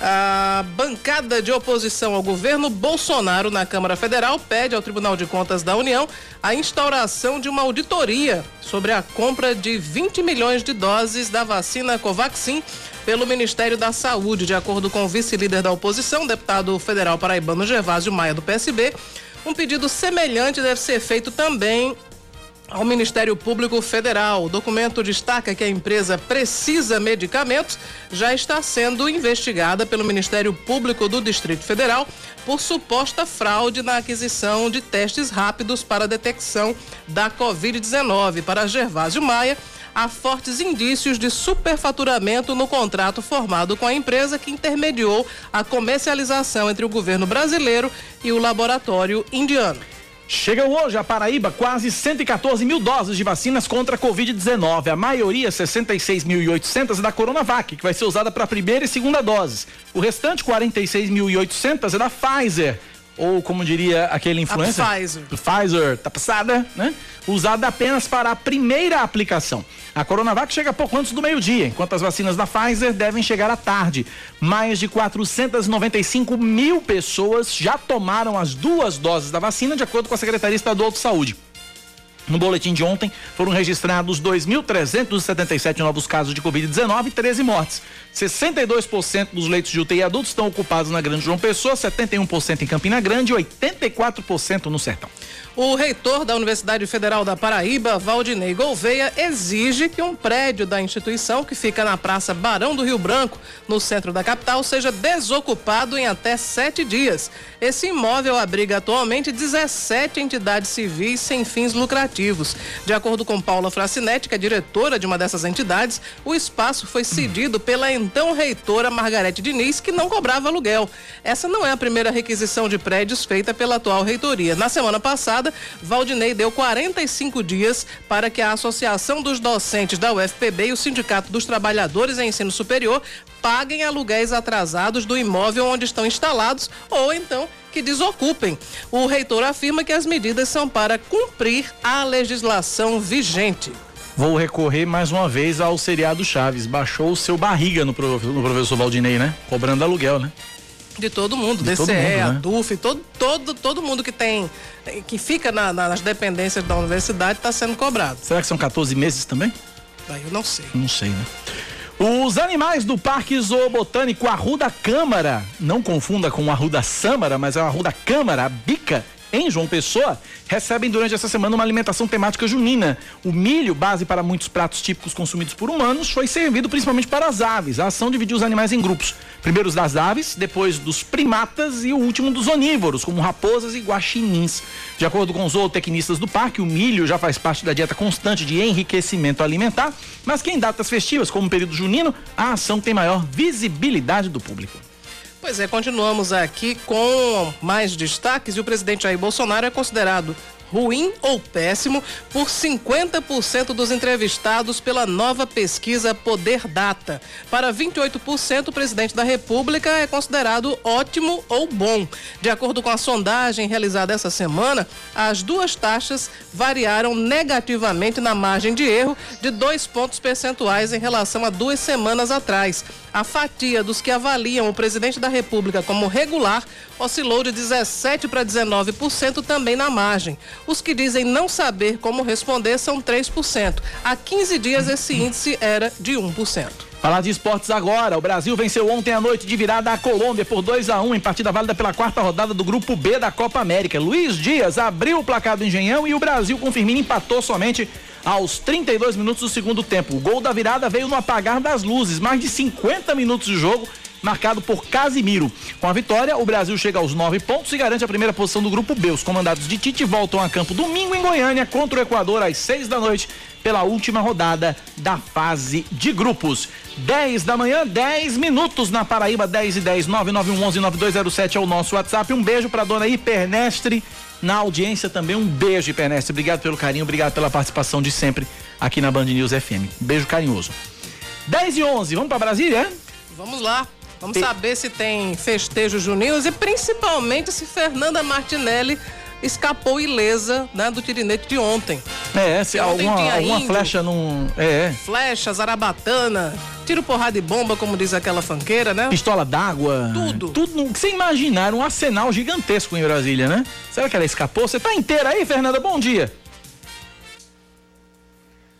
A bancada de oposição ao governo Bolsonaro na Câmara Federal pede ao Tribunal de Contas da União a instauração de uma auditoria sobre a compra de 20 milhões de doses da vacina Covaxin pelo Ministério da Saúde. De acordo com o vice-líder da oposição, deputado federal paraibano Gervásio Maia, do PSB, um pedido semelhante deve ser feito também ao Ministério Público Federal. O documento destaca que a empresa Precisa Medicamentos já está sendo investigada pelo Ministério Público do Distrito Federal por suposta fraude na aquisição de testes rápidos para detecção da Covid-19. Para Gervásio Maia, há fortes indícios de superfaturamento no contrato formado com a empresa que intermediou a comercialização entre o governo brasileiro e o laboratório indiano.
Chegam hoje a Paraíba quase 114 mil doses de vacinas contra a Covid-19. A maioria, 66.800, é da Coronavac, que vai ser usada para a primeira e segunda doses. O restante, 46.800, é da Pfizer. Ou, como diria aquele influencer.
Pfizer.
Pfizer, tá passada, né? Usada apenas para a primeira aplicação. A Coronavac chega pouco antes do meio-dia, enquanto as vacinas da Pfizer devem chegar à tarde. Mais de 495 mil pessoas já tomaram as duas doses da vacina, de acordo com a Secretaria Estadual de Saúde. No boletim de ontem, foram registrados 2.377 novos casos de Covid-19 e 13 mortes. 62% dos leitos de UTI adultos estão ocupados na Grande João Pessoa, 71% em Campina Grande e 84% no Sertão.
O reitor da Universidade Federal da Paraíba, Valdinei Gouveia, exige que um prédio da instituição, que fica na Praça Barão do Rio Branco, no centro da capital, seja desocupado em até sete dias. Esse imóvel abriga atualmente 17 entidades civis sem fins lucrativos. De acordo com Paula Fracinetti, que é diretora de uma dessas entidades, o espaço foi cedido pela então reitora Margarete Diniz, que não cobrava aluguel. Essa não é a primeira requisição de prédios feita pela atual reitoria. Na semana passada, Valdinei deu 45 dias para que a Associação dos Docentes da UFPB e o Sindicato dos Trabalhadores em Ensino Superior paguem aluguéis atrasados do imóvel onde estão instalados ou então que desocupem. O reitor afirma que as medidas são para cumprir a legislação vigente.
Vou recorrer mais uma vez ao seriado Chaves. Baixou o seu barriga no, no professor Valdinei, né? Cobrando aluguel, né?
De todo mundo,
De
DCE,
todo mundo, né?
DUF, todo, todo, todo mundo que tem, que fica na- na- nas dependências da universidade está sendo cobrado.
Será que são 14 meses também?
Eu não sei.
Não sei, né? Os animais do Parque Zoobotânico Arruda Câmara, não confunda com Arruda Sâmara, mas é o Arruda Câmara, a bica, em João Pessoa, recebem durante essa semana uma alimentação temática junina. O milho, base para muitos pratos típicos consumidos por humanos, foi servido principalmente para as aves. A ação dividiu os animais em grupos. Primeiro os das aves, depois dos primatas e o último dos onívoros, como raposas e guaxinins. De acordo com os zootecnistas do parque, o milho já faz parte da dieta constante de enriquecimento alimentar, mas que em datas festivas, como o período junino, a ação tem maior visibilidade do público.
Pois é, continuamos aqui com mais destaques e o presidente Jair Bolsonaro é considerado ruim ou péssimo por 50% dos entrevistados pela nova pesquisa Poder Data. Para 28%, o presidente da República é considerado ótimo ou bom. De acordo com a sondagem realizada essa semana, as duas taxas variaram negativamente na margem de erro de dois pontos percentuais em relação a duas semanas atrás. A fatia dos que avaliam o presidente da República como regular oscilou de 17% para 19% também na margem. Os que dizem não saber como responder são 3%. Há 15 dias esse índice era de 1%.
Falar de esportes agora. O Brasil venceu ontem à noite de virada a Colômbia por 2 a 1 em partida válida pela quarta rodada do Grupo B da Copa América. Luiz Dias abriu o placar do Engenhão e o Brasil com Firmino empatou somente aos 32 minutos do segundo tempo. O gol da virada veio no apagar das luzes. Mais de 50 minutos de jogo marcado por Casimiro. Com a vitória, o Brasil chega aos nove pontos e garante a primeira posição do grupo B. Os comandados de Tite voltam a campo domingo em Goiânia contra o Equador às seis da noite pela última rodada da fase de grupos. 10 da manhã, 10 minutos na Paraíba, 10 e 10, 9911 9207 é o nosso WhatsApp. Um beijo pra dona Hipernestre na audiência também. Um beijo, Hipernestre. Obrigado pelo carinho, obrigado pela participação de sempre aqui na Band News FM. Beijo carinhoso. 10 e 11, vamos pra Brasília? é?
Vamos lá. Vamos saber se tem festejo juninos e principalmente se Fernanda Martinelli escapou ilesa né, do tirinete de ontem.
É, se
Ontem
alguma, alguma
índio.
flecha não. É, é.
Flecha, zarabatana, tiro porrada e bomba, como diz aquela fanqueira, né?
Pistola d'água.
Tudo.
Tudo que você imaginar, um arsenal gigantesco em Brasília, né? Será que ela escapou? Você tá inteira aí, Fernanda? Bom dia.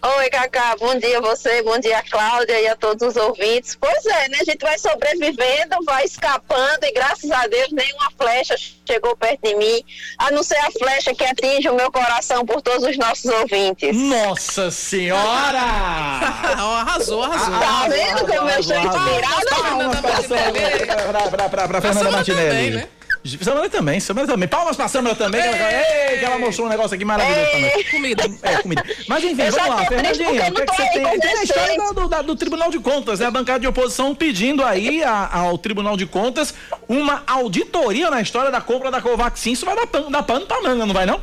Oi, Cacá, bom dia a você, bom dia a Cláudia e a todos os ouvintes. Pois é, né? A gente vai sobrevivendo, vai escapando e graças a Deus nenhuma flecha chegou perto de mim, a não ser a flecha que atinge o meu coração por todos os nossos ouvintes.
Nossa Senhora!
Arrasou, arrasou.
Tá vendo como eu estou inspirada?
Pra Fernanda Martinelli. Samara também, Samara também. Palmas pra Samara também, que ela, Ei, que ela mostrou um negócio aqui maravilhoso também.
Comida.
É, comida. Mas enfim, vamos lá, Fernandinha, o que, é que você tem? Tem a história do, do- do Tribunal de Contas, né? A bancada de oposição pedindo aí a- ao Tribunal de Contas uma auditoria na história da compra da Covaxin. Isso vai dar pano, dar pano pra manga, não vai não?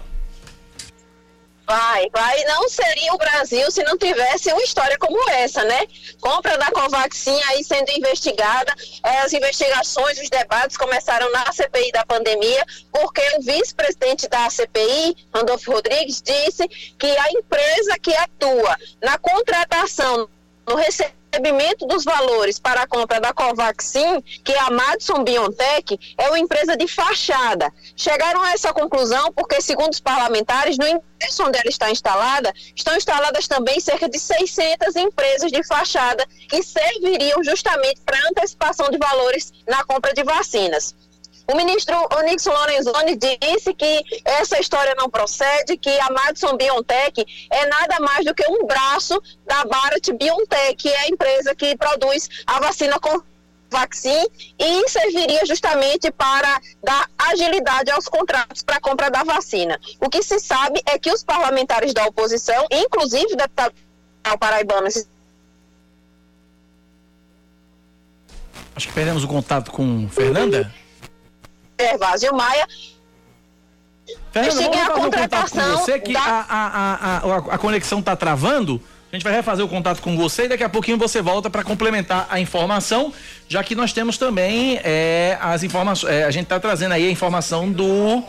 Vai, vai. Não seria o Brasil se não tivesse uma história como essa, né? Compra da Covaxin aí sendo investigada. Eh, As investigações, os debates começaram na CPI da pandemia, porque o vice-presidente da CPI, Randolfo Rodrigues, disse que a empresa que atua na contratação, no recebimento dos valores para a compra da Covaxin, que é a Madison Biontech, é uma empresa de fachada. Chegaram a essa conclusão porque, segundo os parlamentares, no endereço onde ela está instalada, estão instaladas também cerca de 600 empresas de fachada que serviriam justamente para antecipação de valores na compra de vacinas. O ministro Onyx Lorenzoni disse que essa história não procede, que a Madison Biontech é nada mais do que um braço da Bharat Biotech, que é a empresa que produz a vacina com Vaccine e serviria justamente para dar agilidade aos contratos para a compra da vacina. O que se sabe é que os parlamentares da oposição, inclusive o deputado paraibano
Acho que perdemos o contato com Fernanda.
Gervásio Maia,
Fernanda, vamos
Cheguei à
fazer o contato com
contratação
você que
da-
a, a, a, a, conexão tá travando. A gente vai refazer o contato com você e daqui a pouquinho você volta para complementar a informação, já que nós temos também é, as informações. é, a gente tá trazendo aí a informação do,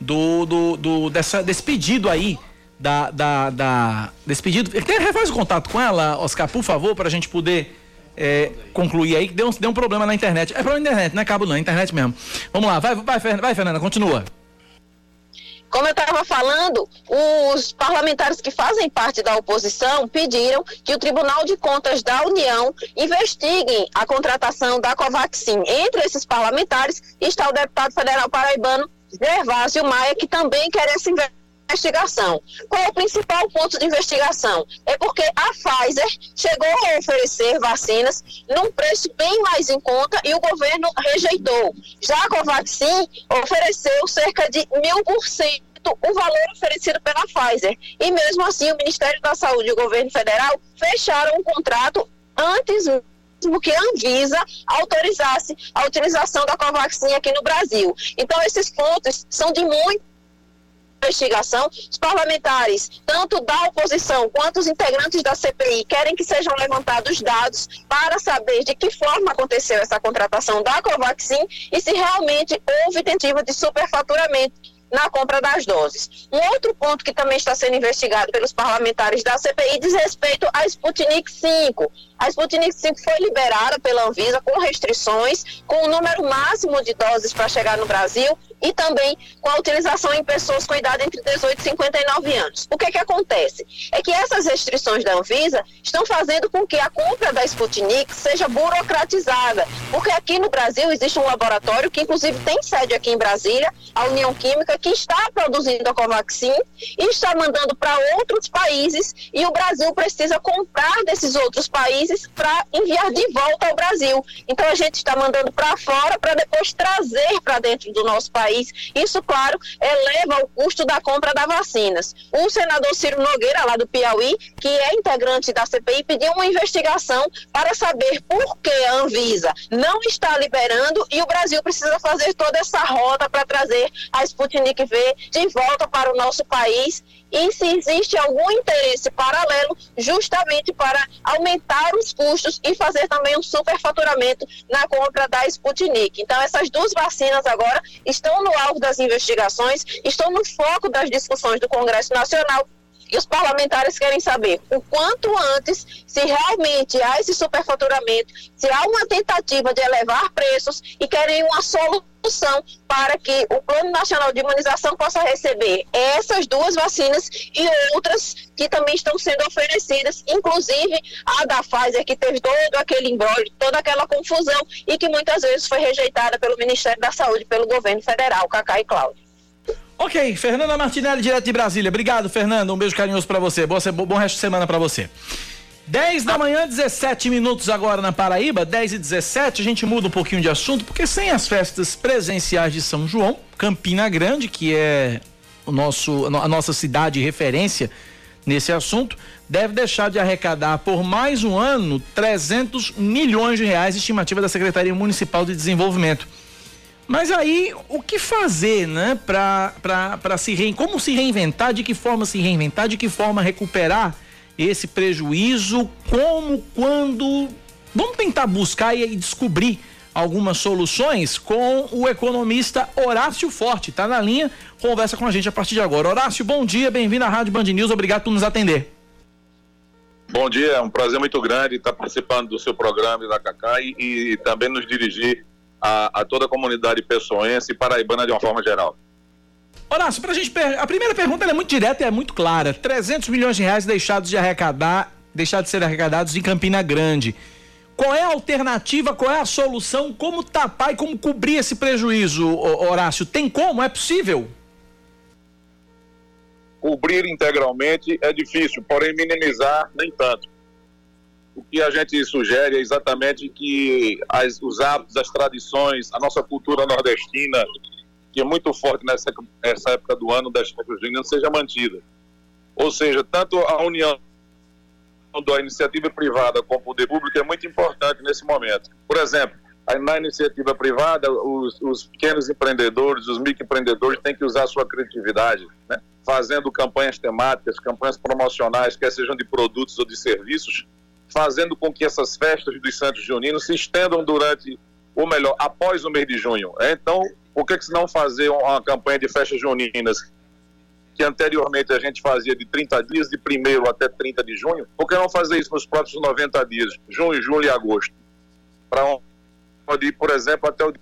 do, do, do- dessa, desse pedido aí. Da, da, da- desse pedido. Refaz o contato com ela, Oscar, por favor, para a gente poder é, concluir aí, que deu, um- deu um problema na internet. É pra internet, não é cabo não, é internet mesmo. Vamos lá, vai, vai, vai Fernanda, continua.
Como eu estava falando, os parlamentares que fazem parte da oposição pediram que o Tribunal de Contas da União investiguem a contratação da Covaxin. Entre esses parlamentares está o deputado federal paraibano Gervásio Maia, que também quer essa investigação. Qual é o principal ponto de investigação? É porque a Pfizer chegou a oferecer vacinas num preço bem mais em conta e o governo rejeitou. Já a Covaxin ofereceu cerca de mil por cento o valor oferecido pela Pfizer. E mesmo assim, o Ministério da Saúde e o governo federal fecharam o contrato antes mesmo que a Anvisa autorizasse a utilização da Covaxin aqui no Brasil. Então, esses pontos são de muito investigação, os parlamentares, tanto da oposição quanto os integrantes da CPI, querem que sejam levantados dados para saber de que forma aconteceu essa contratação da Covaxin e se realmente houve tentativa de superfaturamento na compra das doses. Um outro ponto que também está sendo investigado pelos parlamentares da CPI diz respeito à Sputnik 5. A Sputnik 5 foi liberada pela Anvisa com restrições, com o número máximo de doses para chegar no Brasil e também com a utilização em pessoas com idade entre 18 e 59 anos. O que, que acontece? É que essas restrições da Anvisa estão fazendo com que a compra da Sputnik seja burocratizada, porque aqui no Brasil existe um laboratório que inclusive tem sede aqui em Brasília, a União Química, que está produzindo a Covaxin e está mandando para outros países e o Brasil precisa comprar desses outros países para enviar de volta ao Brasil. Então a gente está mandando para fora para depois trazer para dentro do nosso país. Isso, claro, eleva o custo da compra das vacinas. O senador Ciro Nogueira, lá do Piauí, que é integrante da CPI, pediu uma investigação para saber por que a Anvisa não está liberando e o Brasil precisa fazer toda essa rota para trazer a Sputnik V de volta para o nosso país e se existe algum interesse paralelo justamente para aumentar os custos e fazer também um superfaturamento na compra da Sputnik. Então, essas duas vacinas agora estão no alvo das investigações, estão no foco das discussões do Congresso Nacional e os parlamentares querem saber o quanto antes se realmente há esse superfaturamento, se há uma tentativa de elevar preços e querem uma solução para que o Plano Nacional de Imunização possa receber essas duas vacinas e outras que também estão sendo oferecidas, inclusive a da Pfizer, que teve todo aquele embrólio, toda aquela confusão e que muitas vezes foi rejeitada pelo Ministério da Saúde, pelo governo federal, Cacá e Cláudio.
Ok, Fernanda Martinelli, direto de Brasília. Obrigado, Fernanda. Um beijo carinhoso para você. Boa, bom resto de semana para você. 10 da manhã, 17 minutos agora na Paraíba, 10 e 17. A gente muda um pouquinho de assunto, porque sem as festas presenciais de São João, Campina Grande, que é o nosso, a nossa cidade referência nesse assunto, deve deixar de arrecadar por mais um ano 300 milhões de reais, estimativa da Secretaria Municipal de Desenvolvimento. Mas aí, o que fazer, né, para se como se reinventar, de que forma se reinventar, de que forma recuperar esse prejuízo, como, quando. Vamos tentar buscar e descobrir algumas soluções com o economista Horácio Forte. Tá na linha, conversa com a gente a partir de agora. Horácio, bom dia, bem-vindo à Rádio Band News, obrigado por nos atender.
Bom dia, é um prazer muito grande estar participando do seu programa da Cacá e, e também nos dirigir a, a toda a comunidade pessoense e paraibana de uma forma geral.
Horácio, pra gente a primeira pergunta é muito direta e é muito clara. 300 milhões de reais deixados de arrecadar, deixados de ser arrecadados em Campina Grande. Qual é a alternativa, qual é a solução, como tapar e como cobrir esse prejuízo, Horácio? Tem como? É possível?
Cobrir integralmente é difícil, porém minimizar nem tanto o que a gente sugere é exatamente que as, os hábitos, as tradições, a nossa cultura nordestina, que é muito forte nessa, nessa época do ano das festas juninas, seja mantida. Ou seja, tanto a união da iniciativa privada com o poder público é muito importante nesse momento. Por exemplo, na iniciativa privada, os, os pequenos empreendedores, os microempreendedores têm que usar sua criatividade, né? fazendo campanhas temáticas, campanhas promocionais, quer sejam de produtos ou de serviços, fazendo com que essas festas dos Santos Juninos se estendam durante, ou melhor, após o mês de junho. É, então, por que, que se não fazer uma campanha de festas juninas que anteriormente a gente fazia de 30 dias, de 1 até 30 de junho, por que não fazer isso nos próximos 90 dias, junho, julho e agosto? Para onde, por exemplo, até o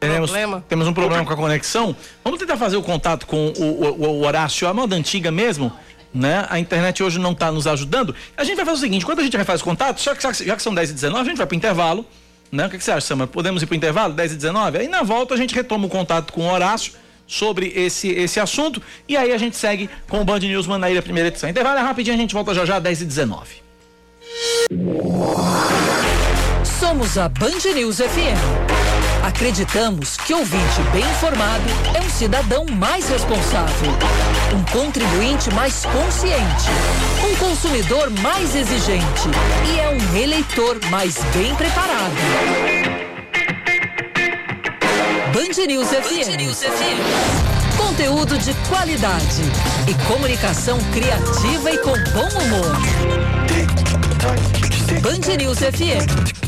Temos, temos um problema com a conexão. Vamos tentar fazer o contato com o, o, o Horácio, a moda antiga mesmo, né? A internet hoje não está nos ajudando. A gente vai fazer o seguinte: quando a gente refaz o contato, já que, já que são 10 e 19, a gente vai para o intervalo. Né? O que, que, você acha, Samara? Podemos ir para o intervalo, 10 e 19? Aí na volta a gente retoma o contato com o Horácio sobre esse, esse assunto e aí a gente segue com o Band News Manaíra, primeira edição. Intervalo é rapidinho, a gente volta já já, 10 e 19.
Somos a Band News FM. Acreditamos que ouvinte bem informado é um cidadão mais responsável, um contribuinte mais consciente, um consumidor mais exigente e é um eleitor mais bem preparado. Band News FM. Band News FM. Conteúdo de qualidade e comunicação criativa e com bom humor. Band News FM.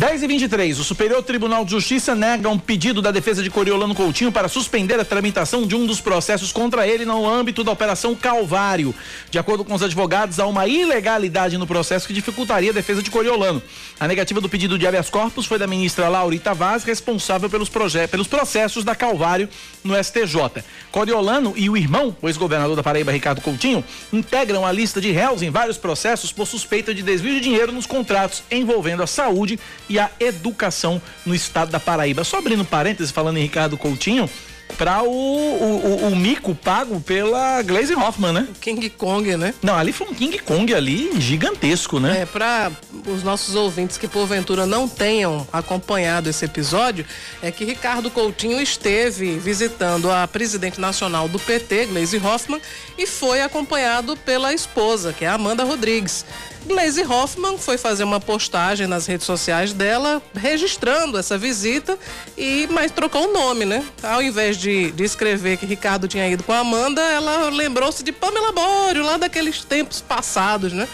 10 e 23 o Superior Tribunal de Justiça nega um pedido da defesa de Coriolano Coutinho para suspender a tramitação de um dos processos contra ele no âmbito da Operação Calvário. De acordo com os advogados, há uma ilegalidade no processo que dificultaria a defesa de Coriolano. A negativa do pedido de habeas corpus foi da ministra Laurita Vaz, responsável pelos, pelos processos da Calvário no STJ. Coriolano e o irmão, o ex-governador da Paraíba, Ricardo Coutinho, integram a lista de réus em vários processos por suspeita de desvio de dinheiro nos contratos envolvendo a saúde e a educação no estado da Paraíba. Só abrindo parênteses, falando em Ricardo Coutinho, para o, o, o, mico pago pela Glaze Hoffman, né?
King Kong, né?
Não, ali foi um King Kong ali gigantesco, né?
É, para os nossos ouvintes que porventura não tenham acompanhado esse episódio, é que Ricardo Coutinho esteve visitando a presidente nacional do PT, Glaze Hoffman, e foi acompanhado pela esposa, que é a Amanda Rodrigues. Glaze Hoffman foi fazer uma postagem nas redes sociais dela, registrando essa visita, e mas trocou o nome, né? Ao invés de, de escrever que Ricardo tinha ido com a Amanda, ela lembrou-se de Pamela Bório, lá daqueles tempos passados, né?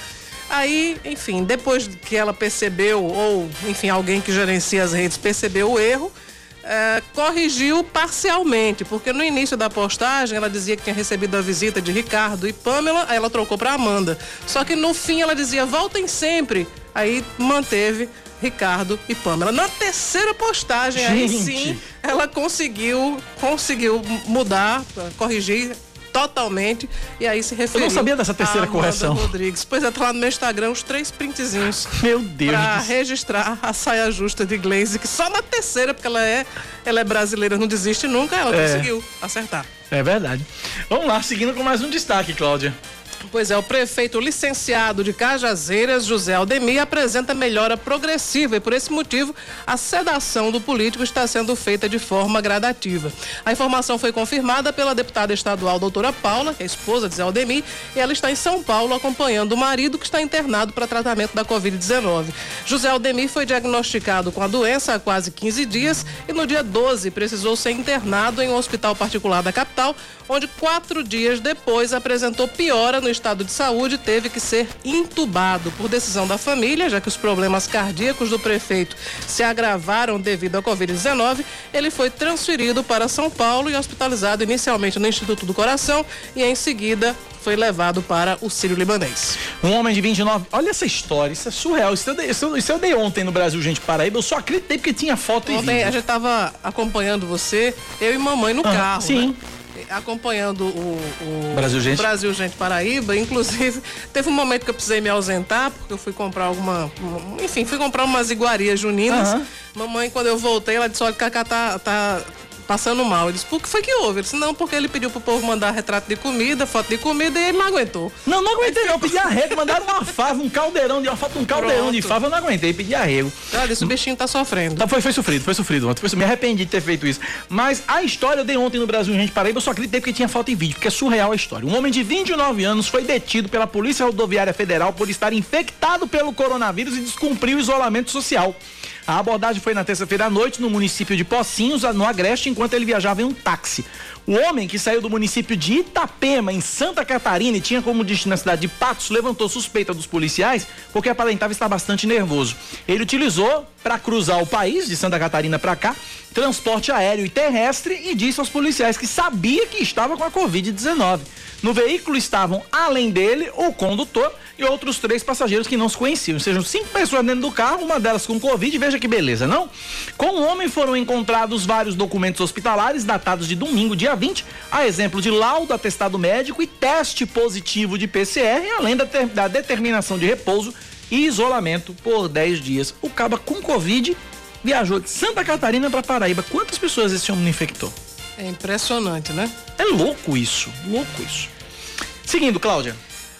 Aí, enfim, depois que ela percebeu, ou enfim, alguém que gerencia as redes percebeu o erro, é, corrigiu parcialmente, porque no início da postagem ela dizia que tinha recebido a visita de Ricardo e Pamela, aí ela trocou para Amanda. Só que no fim ela dizia voltem sempre, aí manteve Ricardo e Pamela. Na terceira postagem, Gente. aí sim, ela conseguiu, conseguiu mudar, corrigir totalmente e aí se referiu.
Eu não sabia dessa terceira correção.
Rodrigues. Pois é, tá lá no meu Instagram os três printzinhos.
Meu Deus.
Pra registrar a saia justa de Glaze, que só na terceira, porque ela é, ela é brasileira, não desiste nunca, ela é. conseguiu acertar.
É verdade. Vamos lá, seguindo com mais um destaque, Cláudia.
Pois é, o prefeito licenciado de Cajazeiras, José Aldemir, apresenta melhora progressiva e, por esse motivo, a sedação do político está sendo feita de forma gradativa. A informação foi confirmada pela deputada estadual doutora Paula, que é esposa de José Aldemir, e ela está em São Paulo acompanhando o marido que está internado para tratamento da Covid-19. José Aldemir foi diagnosticado com a doença há quase 15 dias e no dia 12 precisou ser internado em um hospital particular da capital, onde quatro dias depois apresentou piora no estado de saúde teve que ser intubado por decisão da família, já que os problemas cardíacos do prefeito se agravaram devido à Covid-19. Ele foi transferido para São Paulo e hospitalizado inicialmente no Instituto do Coração e em seguida foi levado para o Sírio Libanês.
Um homem de 29. Olha essa história, isso é surreal. Isso eu, dei, isso, isso eu dei ontem no Brasil, gente, Paraíba. Eu só acreditei porque tinha foto ontem, e vídeo.
a gente estava acompanhando você, eu e mamãe no ah, carro.
Sim. Né?
Acompanhando o, o,
Brasil Gente.
Brasil Gente Paraíba. Inclusive, teve um momento que eu precisei me ausentar, porque eu fui comprar alguma. Enfim, fui comprar umas iguarias juninas. Uhum. Mamãe, quando eu voltei, ela disse: olha, Cacá tá, tá passando mal. Ele disse, por que foi que houve? Ele disse, não, porque ele pediu pro povo mandar retrato de comida, foto de comida, e ele não aguentou.
Não, não aguentei eu pedi arrego, mandaram uma fava, um caldeirão de uma foto, um caldeirão Pronto. de fava, eu não aguentei, pedi arrego.
Olha, esse bichinho tá sofrendo.
Tá, foi, foi sofrido, foi sofrido ontem, foi, me arrependi de ter feito isso. Mas a história eu dei ontem no Brasil, gente, Paraíba, eu só acreditei porque tinha foto e vídeo, porque é surreal a história. Um homem de 29 anos foi detido pela Polícia Rodoviária Federal por estar infectado pelo coronavírus e descumprir o isolamento social. A abordagem foi na terça-feira à noite no município de Pocinhos, no Agreste, enquanto ele viajava em um táxi. O homem que saiu do município de Itapema, em Santa Catarina, e tinha como destino a cidade de Patos, levantou suspeita dos policiais porque aparentava estar bastante nervoso. Ele utilizou para cruzar o país, de Santa Catarina para cá, transporte aéreo e terrestre e disse aos policiais que sabia que estava com a Covid-19. No veículo estavam, além dele, o condutor e outros três passageiros que não se conheciam. Sejam cinco pessoas dentro do carro, uma delas com Covid. Veja que beleza, não? Com o homem foram encontrados vários documentos hospitalares datados de domingo, dia 20, a exemplo de laudo, atestado médico e teste positivo de PCR, além da, da determinação de repouso e isolamento por 10 dias. O caba com Covid viajou de Santa Catarina para Paraíba. Quantas pessoas esse homem infectou?
É impressionante, né?
É louco isso, louco isso. Seguindo, Cláudia.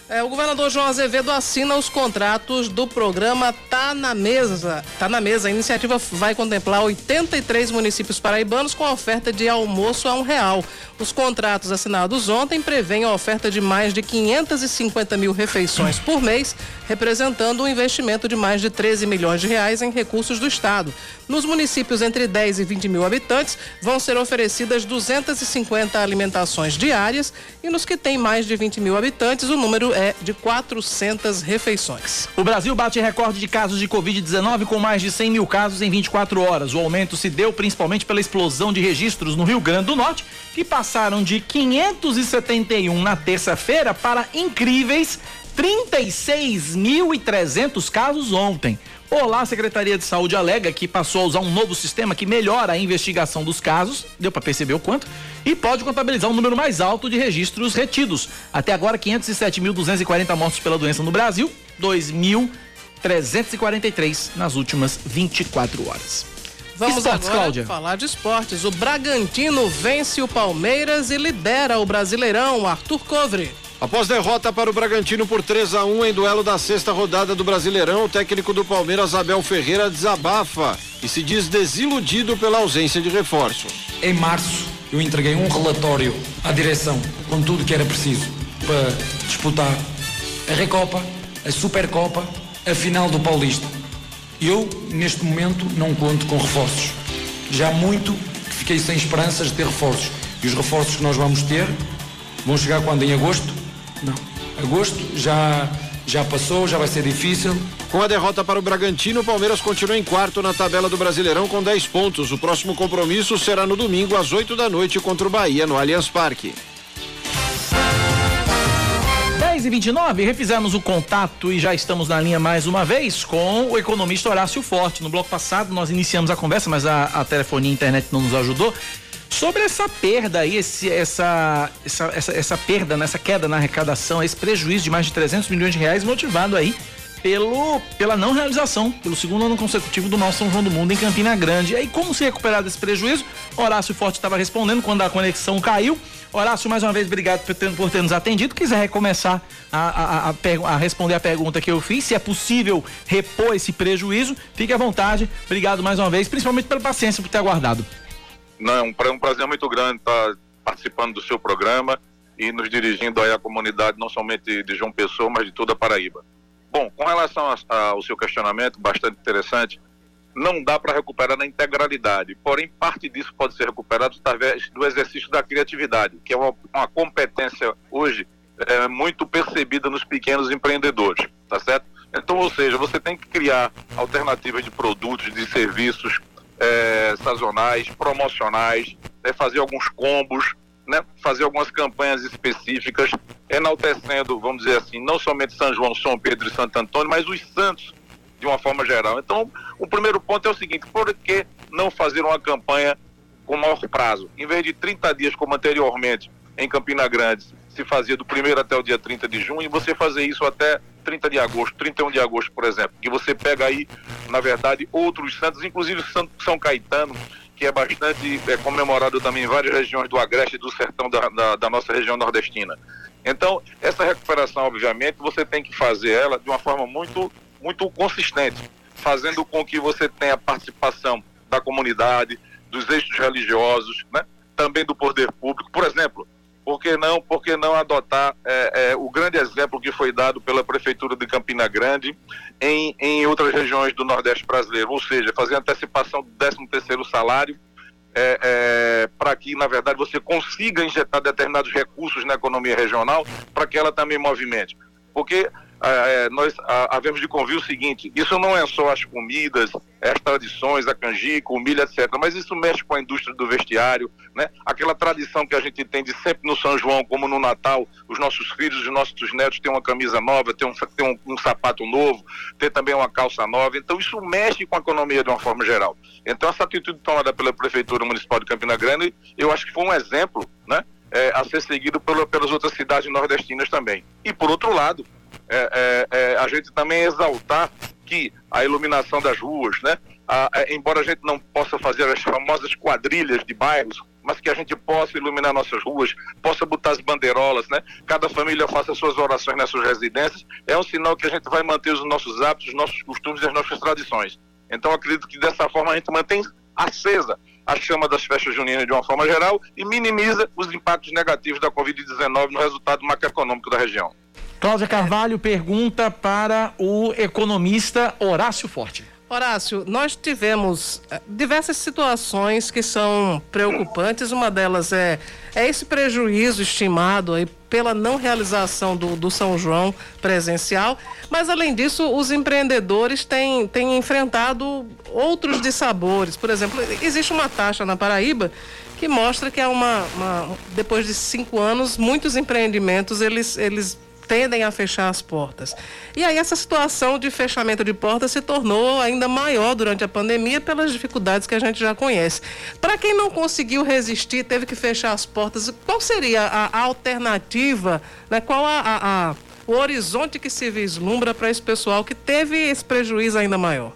É, o governador João Azevedo assina os contratos do programa Tá na Mesa. Tá na Mesa. A iniciativa vai contemplar 83 municípios paraibanos com oferta de almoço a um real. Os contratos assinados ontem prevêem a oferta de mais de 550 mil refeições por mês, representando um investimento de mais de 13 milhões de reais em recursos do Estado. Nos municípios entre 10 e 20 mil habitantes, vão ser oferecidas 250 alimentações diárias e nos que têm mais de 20 mil habitantes, o número é de 400 refeições.
O Brasil bate recorde de casos de Covid-19 com mais de 100 mil casos em 24 horas. O aumento se deu principalmente pela explosão de registros no Rio Grande do Norte, que passaram de 571 na terça-feira para incríveis 36.300 casos ontem. Olá, Secretaria de Saúde alega que passou a usar um novo sistema que melhora a investigação dos casos, deu para perceber o quanto, e pode contabilizar um número mais alto de registros retidos. Até agora, 507.240 mortos pela doença no Brasil, 2.343 nas últimas 24 horas.
Vamos
Esportes,
agora
Cláudia.
falar de esportes. O Bragantino vence o Palmeiras e lidera o Brasileirão. Arthur Covre.
Após derrota para o Bragantino por 3 a 1 em duelo da sexta rodada do Brasileirão, o técnico do Palmeiras, Abel Ferreira, desabafa e se diz desiludido pela ausência de reforços.
Em março, eu entreguei um relatório à direção com tudo que era preciso para disputar a Recopa, a Supercopa, a final do Paulista. Eu, neste momento, não conto com reforços. Já há muito que fiquei sem esperanças de ter reforços. E os reforços que nós vamos ter vão chegar quando? Em agosto? Não. Agosto já, já passou, já vai ser difícil.
Com a derrota para o Bragantino, o Palmeiras continua em quarto na tabela do Brasileirão com 10 pontos. O próximo compromisso será no domingo às 8 da noite contra o Bahia no Allianz Parque.
10 e 29 refizemos o contato e já estamos na linha mais uma vez com o economista Horácio Forte. No bloco passado nós iniciamos a conversa, mas a, a telefonia e a internet não nos ajudou. Sobre essa perda aí, esse, essa, essa, essa, essa perda, nessa queda na arrecadação, esse prejuízo de mais de 300 milhões de reais motivado aí pelo, pela não realização, pelo segundo ano consecutivo do nosso São João do Mundo em Campina Grande. E aí, como se recuperar desse prejuízo? Horácio Forte estava respondendo quando a conexão caiu. Horácio, mais uma vez, obrigado por ter, por ter nos atendido. Quiser recomeçar a, a, a, a responder a pergunta que eu fiz, se é possível repor esse prejuízo, fique à vontade. Obrigado mais uma vez, principalmente pela paciência por ter aguardado.
Não, é um um prazer muito grande estar participando do seu programa e nos dirigindo aí à comunidade, não somente de João Pessoa, mas de toda a Paraíba. Bom, com relação a- a- ao seu questionamento, bastante interessante, não dá para recuperar na integralidade, porém parte disso pode ser recuperado através do exercício da criatividade, que é uma, uma competência hoje é, muito percebida nos pequenos empreendedores, tá certo? Então, ou seja, você tem que criar alternativas de produtos, de serviços é, sazonais, promocionais, né, fazer alguns combos, né, fazer algumas campanhas específicas, enaltecendo, vamos dizer assim, não somente São João, São Pedro e Santo Antônio, mas os santos de uma forma geral. Então, o primeiro ponto é o seguinte: por que não fazer uma campanha com maior prazo? Em vez de 30 dias, como anteriormente em Campina Grande, se fazia do primeiro até o dia 30 de junho, você fazer isso até 30 de agosto, 31 de agosto, por exemplo. Que você pega aí, na verdade, outros santos, inclusive São Caetano, que é bastante é, comemorado também em várias regiões do Agreste e do Sertão da, da, da nossa região nordestina. Então, essa recuperação, obviamente, você tem que fazer ela de uma forma muito, muito consistente, fazendo com que você tenha a participação da comunidade, dos eixos religiosos, né? também do poder público. Por exemplo, por que não, por que não adotar é, é, o grande exemplo que foi dado pela Prefeitura de Campina Grande em, em outras regiões do Nordeste brasileiro, ou seja, fazer antecipação do 13 terceiro salário é, para que, na verdade, você consiga injetar determinados recursos na economia regional para que ela também movimente. Porque é, nós a- havemos de convir o seguinte, isso não é só as comidas, as tradições, a canjica, o milho, etc. Mas isso mexe com a indústria do vestiário, né? Aquela tradição que a gente tem de sempre no São João, como no Natal, os nossos filhos, os nossos netos têm uma camisa nova, tem um, tem um, um sapato novo, tem também uma calça nova. Então isso mexe com a economia de uma forma geral. Então essa atitude tomada pela Prefeitura Municipal de Campina Grande, eu acho que foi um exemplo, né? é, a ser seguido pela- pelas outras cidades nordestinas também. E por outro lado, é, é, é, a gente também exaltar que a iluminação das ruas, né? A- a- embora a gente não possa fazer as famosas quadrilhas de bairros, mas que a gente possa iluminar nossas ruas, possa botar as bandeirolas, né? Cada família faça suas orações nas suas residências, é um sinal que a gente vai manter os nossos hábitos, os nossos costumes e as nossas tradições. Então acredito que dessa forma a gente mantém acesa a chama das festas juninas de uma forma geral e minimiza os impactos negativos da Covid-19 no resultado macroeconômico da região.
Cláudia Carvalho pergunta para o economista Horácio Forte.
Horácio, nós tivemos eh, diversas situações que são preocupantes. Uma delas é, é esse prejuízo estimado aí pela não realização do, do São João presencial. Mas, além disso, os empreendedores têm, têm enfrentado outros dissabores. Por exemplo, existe uma taxa na Paraíba que mostra que é uma, uma depois de cinco anos, muitos empreendimentos eles, eles tendem a fechar as portas. E aí essa situação de fechamento de portas se tornou ainda maior durante a pandemia pelas dificuldades que a gente já conhece. Para quem não conseguiu resistir, teve que fechar as portas, qual seria a, alternativa, né? qual a, a, a, o horizonte que se vislumbra para esse pessoal que teve esse prejuízo ainda maior?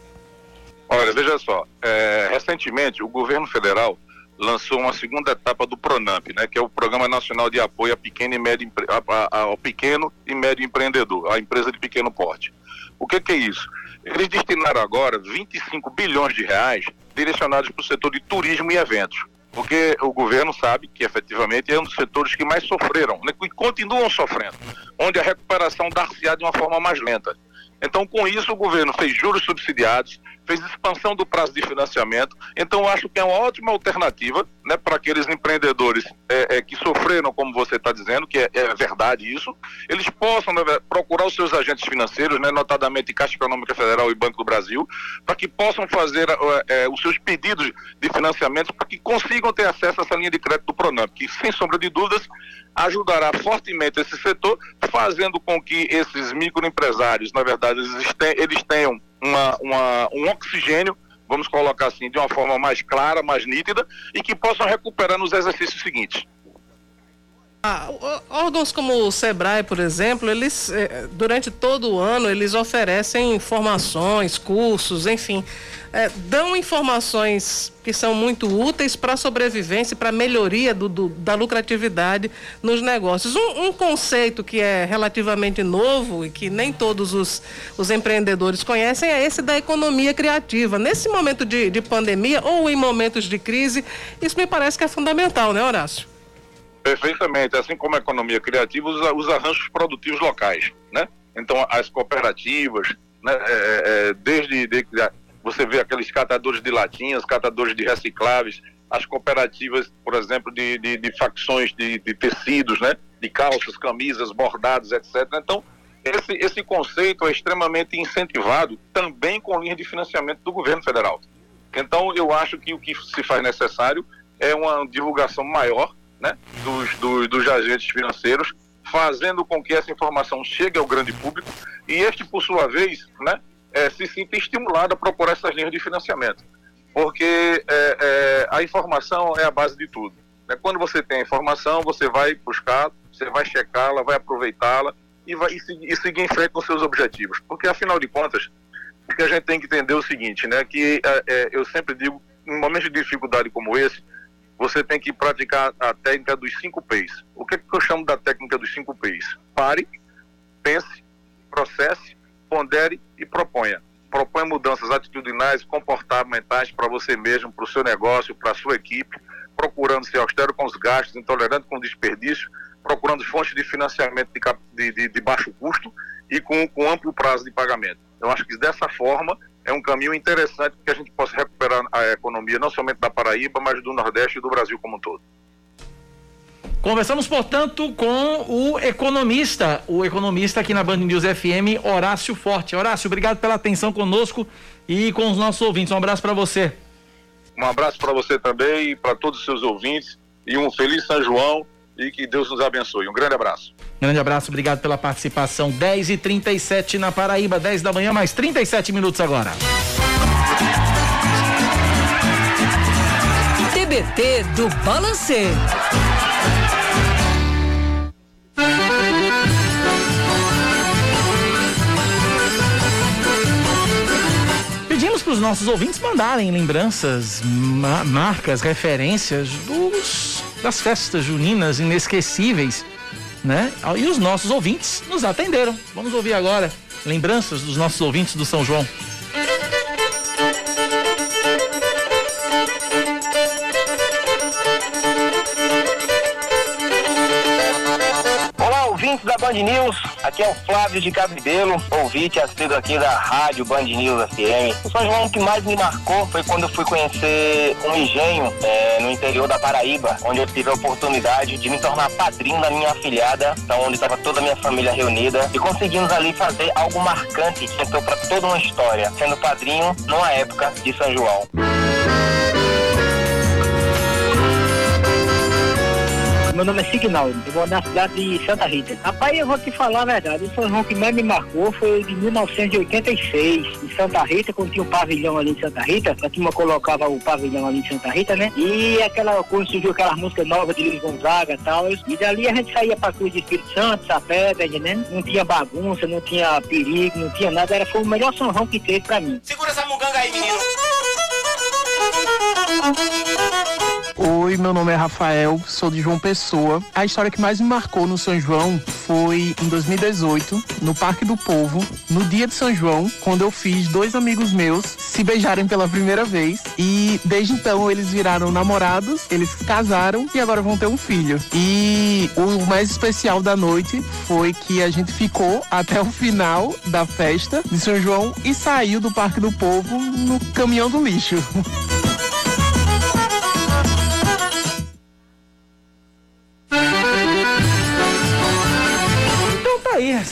Olha, veja só, é, recentemente o governo federal lançou uma segunda etapa do Pronamp, né, que é o Programa Nacional de Apoio a pequeno e médio, a, a, ao pequeno e médio empreendedor, a empresa de pequeno porte. O que, que é isso? Eles destinaram agora 25 bilhões de reais direcionados para o setor de turismo e eventos, porque o governo sabe que efetivamente é um dos setores que mais sofreram né, e continuam sofrendo, onde a recuperação dar-se-á de uma forma mais lenta. Então, com isso, o governo fez juros subsidiados, fez expansão do prazo de financiamento. Então, acho que é uma ótima alternativa né, para aqueles empreendedores é, é, que sofreram, como você está dizendo, que é, é, verdade isso, eles possam né, procurar os seus agentes financeiros, né, notadamente Caixa Econômica Federal e Banco do Brasil, para que possam fazer é, é, os seus pedidos de financiamento para que consigam ter acesso a essa linha de crédito do Pronamp, que, sem sombra de dúvidas, ajudará fortemente esse setor, fazendo com que esses microempresários, na verdade, eles tenham uma, uma, um oxigênio, vamos colocar assim, de uma forma mais clara, mais nítida, e que possam recuperar nos exercícios seguintes.
Ah, órgãos como o Sebrae, por exemplo, eles eh, durante todo o ano eles oferecem informações, cursos, enfim, eh, dão informações que são muito úteis para a sobrevivência, para a melhoria do, do, da lucratividade nos negócios. Um, um, conceito que é relativamente novo e que nem todos os, os empreendedores conhecem é esse da economia criativa. Nesse momento de, de pandemia ou em momentos de crise, isso me parece que é fundamental, né, Horácio?
Perfeitamente, assim como a economia criativa, os, os arranjos produtivos locais, né? Então, as cooperativas, né? É, é, é desde de, você vê aqueles catadores de latinhas, catadores de recicláveis, as cooperativas, por exemplo, de, de, de facções de, de, tecidos, né? De calças, camisas, bordados, etc. Então, esse, esse conceito é extremamente incentivado também com linha de financiamento do governo federal. Então, eu acho que o que se faz necessário é uma divulgação maior né, dos, dos, dos agentes financeiros, fazendo com que essa informação chegue ao grande público e este, por sua vez, né, é, se sinta estimulado a procurar essas linhas de financiamento. Porque é, é, a informação é a base de tudo. Né? Quando você tem a informação, você vai buscar, você vai checá-la, vai aproveitá-la e, vai, e, e seguir em frente com seus objetivos. Porque, afinal de contas, o que a gente tem que entender é o seguinte, né, que eu sempre digo, em momentos de dificuldade como esse, você tem que praticar a técnica dos cinco P's. O que, é que eu chamo da técnica dos cinco P's? Pare, pense, processe, pondere e proponha. Proponha mudanças atitudinais, comportamentais para você mesmo, para o seu negócio, para a sua equipe, procurando ser austero com os gastos, intolerante com o desperdício, procurando fontes de financiamento de, de, de baixo custo e com, com amplo prazo de pagamento. Eu acho que dessa forma é um caminho interessante que a gente possa recuperar a economia não somente da Paraíba, mas do Nordeste e do Brasil como um todo.
Conversamos, portanto, com o economista, o economista aqui na Band News FM, Horácio Forte. Horácio, obrigado pela atenção conosco e com os nossos ouvintes. Um abraço para você.
Um abraço para você também e para todos os seus ouvintes e um feliz São João e que Deus nos abençoe. Um grande abraço.
Grande abraço, obrigado pela participação. 10 e 37 na Paraíba, 10 da manhã, mais 37 minutos agora.
TBT do Balancê.
Os nossos ouvintes mandarem lembranças, ma marcas, referências dos, das festas juninas inesquecíveis, né? E os nossos ouvintes nos atenderam. Vamos ouvir agora lembranças dos nossos ouvintes do São João.
Band News. Aqui é o Flávio de Cabidelo, ouvinte assíduo aqui da rádio Band News FM. O São João que mais me marcou foi quando eu fui conhecer um engenho é, no interior da Paraíba, onde eu tive a oportunidade de me tornar padrinho da minha afilhada, então, onde estava toda a minha família reunida, e conseguimos ali fazer algo marcante que entrou para toda uma história, sendo padrinho numa época de São João.
Meu nome é Signaldo, eu moro na cidade de Santa Rita. Rapaz, eu vou te falar a verdade, o São João que mais me marcou foi o de 1986, em Santa Rita, quando tinha um pavilhão ali em Santa Rita, a turma colocava o pavilhão ali em Santa Rita, né? E aquela, quando surgiu aquelas músicas novas de Luiz Gonzaga e tal, e dali a gente saía pra Cruz de Espírito Santo, Sapé, tá entendendo? Não tinha bagunça, não tinha perigo, não tinha nada, era, foi o melhor São João que teve pra mim.
Segura essa muganga aí, menino.
Oi, meu nome é Rafael, sou de João Pessoa. A história que mais me marcou no São João foi em 2018, no Parque do Povo, no dia de São João, quando eu fiz dois amigos meus se beijarem pela primeira vez. E desde então eles viraram namorados, eles casaram e agora vão ter um filho. E o mais especial da noite foi que a gente ficou até o final da festa de São João e saiu do Parque do Povo no caminhão do lixo.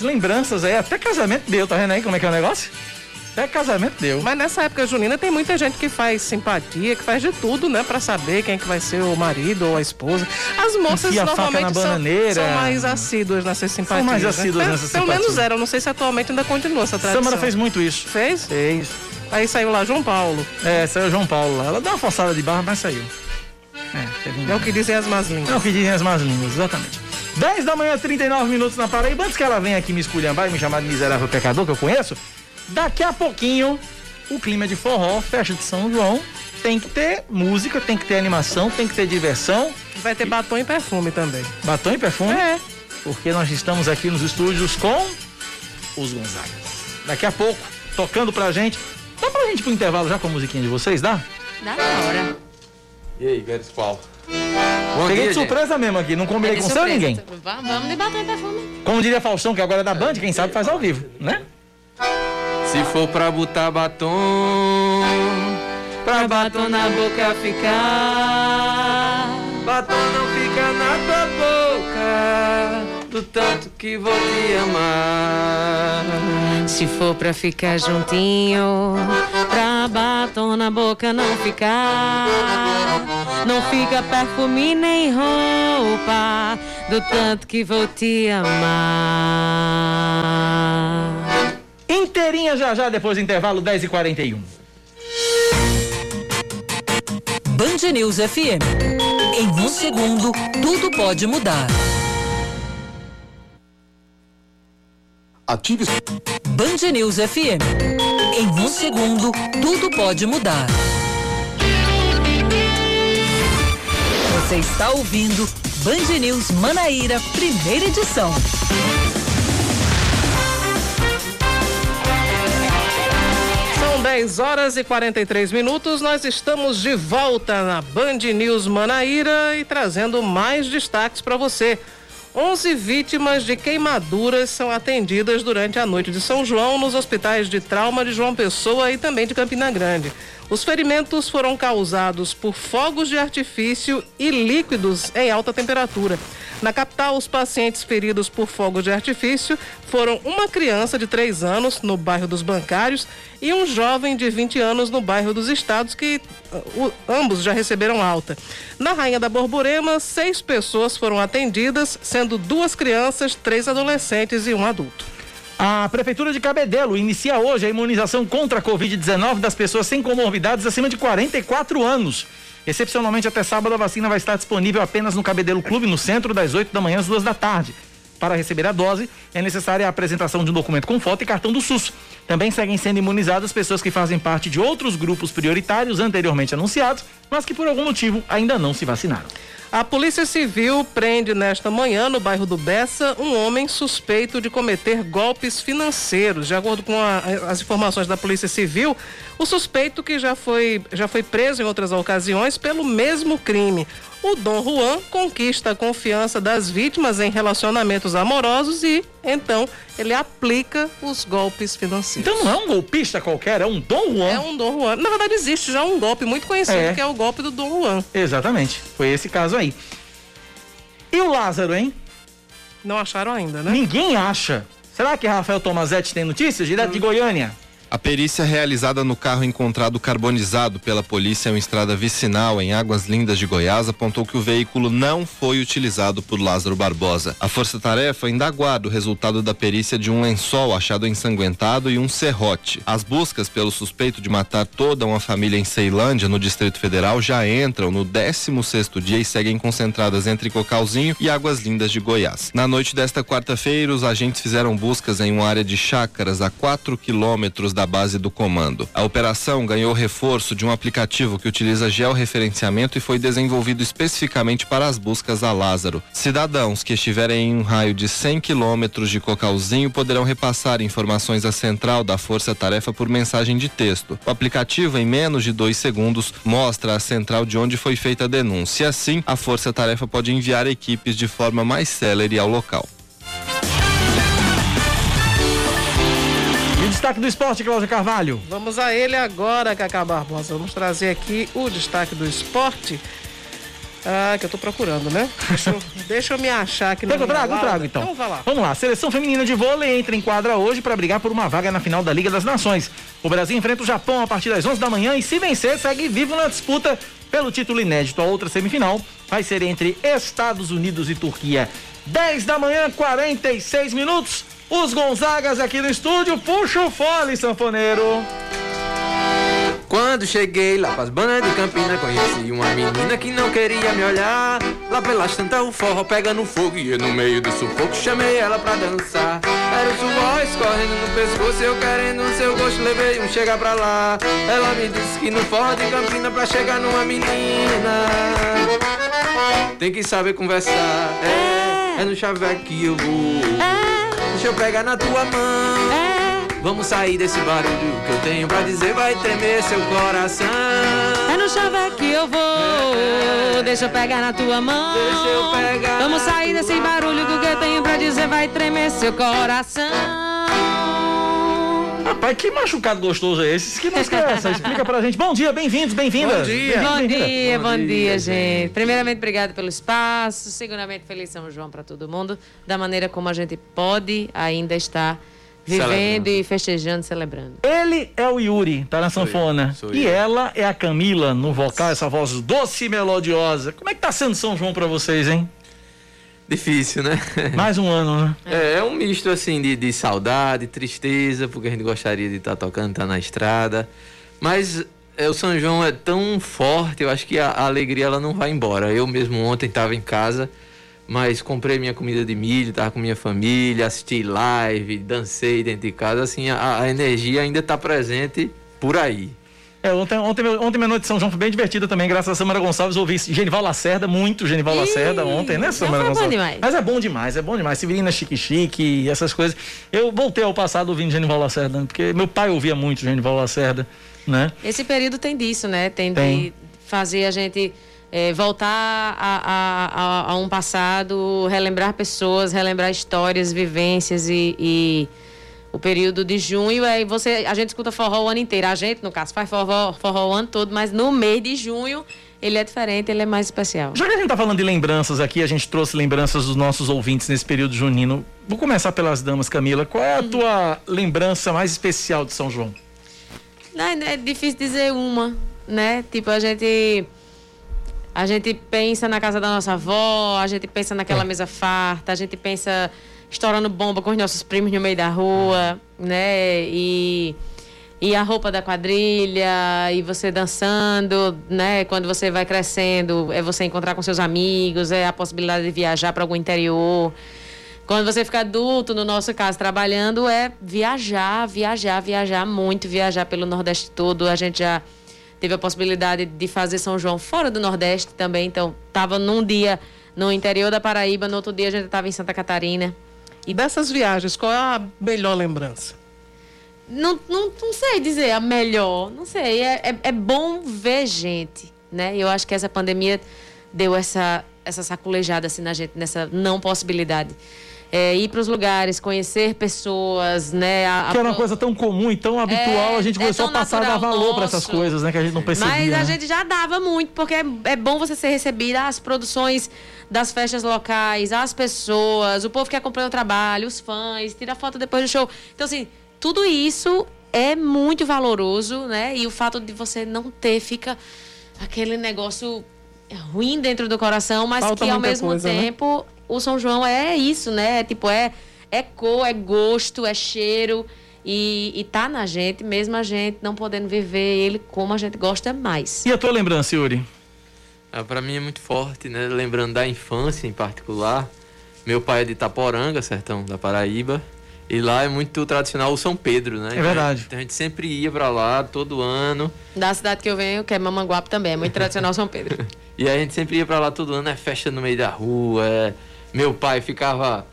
Lembranças aí, até casamento deu, tá vendo aí como é que é o negócio? Até casamento deu.
Mas nessa época junina tem muita gente que faz simpatia, que faz de tudo, né? Pra saber quem é que vai ser o marido ou a esposa. As moças
Enfia
normalmente são, são mais assíduas nessas simpatias.
mais
né?
assíduas
Pelo-
nessas
Pelo
simpatias.
menos eram, não sei se atualmente ainda continua essa tradição.
Samara fez muito isso.
Fez?
Fez.
Aí saiu lá João Paulo.
É, saiu João Paulo lá. Ela deu uma forçada de barra, mas saiu. É,
É o que dizem as más línguas.
É o que dizem as más línguas, exatamente. 10 da manhã, 39 minutos na Paraíba. Antes que ela venha aqui me esculhambar e me chamar de miserável pecador, que eu conheço, daqui a pouquinho, o clima de forró, festa de São João, tem que ter música, tem que ter animação, tem que ter diversão.
Vai ter batom e perfume também.
Batom e perfume?
É.
Porque nós estamos aqui nos estúdios com os Gonzagas. Daqui a pouco, tocando pra gente. Dá pra gente ir pro intervalo já com a musiquinha de vocês, dá?
Dá na hora.
E aí, Guedes qual?
Peguei de surpresa mesmo aqui, não combinei
É
com
surpresa.
ninguém.
Vamos, vamos de batom e perfume.
Como diria Faustão, que agora é da Band, quem sabe faz ao vivo, né?
Se for pra botar batom, pra batom na boca ficar, batom não fica na tua boca, do tanto que vou te amar.
Se for pra ficar juntinho, pra batom na boca não ficar. Não fica perfume nem roupa, do tanto que vou te amar.
Inteirinha já já, depois do intervalo 10 e 41
Band News FM. Em um segundo, tudo pode mudar.
Ative.
Band News FM. Em um segundo, tudo pode mudar. Você está ouvindo Band News Manaíra, primeira edição.
São 10 horas e 43 minutos. Nós estamos de volta na Band News Manaíra e trazendo mais destaques para você. 11 vítimas de queimaduras são atendidas durante a noite de São João nos hospitais de trauma de João Pessoa e também de Campina Grande. Os ferimentos foram causados por fogos de artifício e líquidos em alta temperatura. Na capital, os pacientes feridos por fogos de artifício foram uma criança de 3 anos no bairro dos Bancários e um jovem de 20 anos no bairro dos Estados, que uh, ambos já receberam alta. Na Rainha da Borborema, seis pessoas foram atendidas, sendo duas crianças, três adolescentes e um adulto.
A Prefeitura de Cabedelo inicia hoje a imunização contra a Covid-19 das pessoas sem comorbidades acima de 44 anos. Excepcionalmente, até sábado, a vacina vai estar disponível apenas no Cabedelo Clube, no centro, das 8 da manhã às 2 da tarde. Para receber a dose, é necessária a apresentação de um documento com foto e cartão do SUS. Também seguem sendo imunizadas pessoas que fazem parte de outros grupos prioritários anteriormente anunciados, mas que por algum motivo ainda não se vacinaram.
A Polícia Civil prende nesta manhã, no bairro do Bessa, um homem suspeito de cometer golpes financeiros. De acordo com a, as informações da Polícia Civil, o suspeito que já foi, já foi preso em outras ocasiões pelo mesmo crime. O Dom Juan conquista a confiança das vítimas em relacionamentos amorosos e, então, ele aplica os golpes financeiros.
Então não é um golpista qualquer, é um Dom Juan.
É um Dom Juan. Na verdade, existe já um golpe muito conhecido,
É.
que é o golpe do Dom Juan.
Exatamente, foi esse caso aí. E o Lázaro, hein?
Não acharam ainda, né?
Ninguém acha. Será que Rafael Tomazetti tem notícias? Direto de Goiânia.
A perícia realizada no carro encontrado carbonizado pela polícia em estrada vicinal em Águas Lindas de Goiás apontou que o veículo não foi utilizado por Lázaro Barbosa. A força-tarefa ainda aguarda o resultado da perícia de um lençol achado ensanguentado e um serrote. As buscas pelo suspeito de matar toda uma família em Ceilândia, no Distrito Federal, já entram no 16º dia e seguem concentradas entre Cocalzinho e Águas Lindas de Goiás. Na noite desta quarta-feira, os agentes fizeram buscas em uma área de chácaras a 4 quilômetros da base do comando. A operação ganhou reforço de um aplicativo que utiliza georreferenciamento e foi desenvolvido especificamente para as buscas a Lázaro. Cidadãos que estiverem em um raio de 100 quilômetros de Cocalzinho poderão repassar informações à central da Força Tarefa por mensagem de texto. O aplicativo, em menos de dois segundos, mostra à central de onde foi feita a denúncia. Assim, a Força Tarefa pode enviar equipes de forma mais célere ao local.
Destaque do esporte, Cláudia Carvalho.
Vamos a ele agora, Cacá Barbosa. Vamos trazer aqui o destaque do esporte. Ah, que eu tô procurando, né? Deixa eu, deixa eu me achar aqui
que eu trago? Eu trago então.
Então vai lá.
Vamos lá. Seleção feminina de vôlei entra em quadra hoje para brigar por uma vaga na final da Liga das Nações. O Brasil enfrenta o Japão a partir das 11 da manhã e se vencer segue vivo na disputa pelo título inédito. A outra semifinal vai ser entre Estados Unidos e Turquia. 10 da manhã, 46 minutos. Os Gonzagas aqui no estúdio. Puxa o fole, sanfoneiro.
Quando cheguei lá pras bandas de Campina, conheci uma menina que não queria me olhar. Lá pelas tantas o forró pega no fogo e eu no meio do sufoco chamei ela pra dançar. Era o suor escorrendo no pescoço, eu querendo o seu gosto, levei um chega pra lá. Ela me disse que no forró de Campina pra chegar numa menina tem que saber conversar. É, é no chaveco que eu vou. Deixa eu pegar na tua mão. Vamos sair desse barulho que eu tenho pra dizer, vai tremer seu coração.
É no chaveco que eu vou. Deixa eu pegar na tua mão.
Deixa eu pegar
Vamos sair desse barulho que eu tenho pra dizer vai tremer seu coração.
Rapaz, que machucado gostoso é esse? Que música é essa? Explica pra gente. Bom dia, bem-vindos, bem-vindas. Bem-vindo,
Bom
bem-vinda.
dia, bom dia, gente. Primeiramente, obrigado pelo espaço. Segundamente, feliz São João para todo mundo. Da maneira como a gente pode ainda estar vivendo
Celebrando.
e festejando, celebrando.
Ele é o Yuri, tá na sanfona.
sou
e
eu.
ela é a Camila no vocal, essa voz doce e melodiosa. Como é que tá sendo São João pra vocês, hein?
Difícil, né?
Mais um ano, né?
É, é um misto assim de, de saudade, tristeza, porque a gente gostaria de estar tocando, estar na estrada. Mas é, o São João é tão forte, eu acho que a, a alegria ela não vai embora. Eu mesmo ontem estava em casa, mas comprei minha comida de milho, estava com minha família, assisti live, dancei dentro de casa. Assim, a, a energia ainda está presente por aí.
É, ontem, ontem, ontem minha noite de São João foi bem divertida também, graças a Samara Gonçalves. Ouvi Genival Lacerda, muito Genival Lacerda ontem, né, Samara
foi bom
Gonçalves?
demais.
Mas é bom demais, é bom demais. Severina Chique Chique, essas coisas. Eu voltei ao passado ouvindo Genival Lacerda, porque meu pai ouvia muito Genival Lacerda, né?
Esse período tem disso, né? Tem,
Tem.
de fazer a gente eh, voltar a, a- a- a um passado, relembrar pessoas, relembrar histórias, vivências e, e o período de junho aí você a gente escuta forró o ano inteiro. A gente, no caso, faz forró, forró o ano todo, mas no mês de junho ele é diferente, ele é mais especial.
Já que a gente tá falando de lembranças aqui, a gente trouxe lembranças dos nossos ouvintes nesse período junino. Vou começar pelas damas, Camila. Qual é a tua lembrança mais especial de São João?
Não, é difícil dizer uma, né? Tipo, a gente. A gente pensa na casa da nossa avó, a gente pensa naquela mesa farta, a gente pensa estourando bomba com os nossos primos no meio da rua, né? E, e a roupa da quadrilha, e você dançando, né? Quando você vai crescendo, é você encontrar com seus amigos, é a possibilidade de viajar para algum interior Quando você fica adulto, no nosso caso, trabalhando, é viajar, viajar, viajar muito, viajar pelo Nordeste todo. A gente já teve a possibilidade de fazer São João fora do Nordeste também. Então, tava num dia no interior da Paraíba, no outro dia a gente estava em Santa Catarina.
E dessas viagens, qual é a melhor lembrança?
Não, não, não sei dizer a melhor, não sei. É, é, é bom ver gente, né? Eu acho que essa pandemia deu essa, essa saculejada assim na gente, nessa não possibilidade. É, ir para os lugares, conhecer pessoas, né? A,
que era uma coisa tão comum e tão habitual,
É,
a gente
é
começou a passar a dar valor para essas coisas, né? Que a gente não percebia.
Mas a
né?
gente já dava muito, porque é, é bom você ser recebida, as produções das festas locais, as pessoas, o povo que acompanha o trabalho, os fãs, tira foto depois do show. Então, assim, tudo isso é muito valoroso, né? E o fato de você não ter, fica aquele negócio ruim dentro do coração, mas
Falta
que ao mesmo
coisa, né?
O São João é isso, né? Tipo, é, é cor, é gosto, é cheiro. E, e tá na gente, mesmo a gente não podendo viver ele como a gente gosta mais.
E a tua lembrança, Yuri?
Ah, para mim é muito forte, né? Lembrando da infância em particular. Meu pai é de Itaporanga, sertão da Paraíba. E lá é muito tradicional o São Pedro, né?
É verdade.
Então a gente sempre ia para lá todo ano.
Da cidade que eu venho, que é Mamanguape também, é muito tradicional São Pedro.
E a gente sempre ia para lá todo ano, é festa no meio da rua. é- Meu pai ficava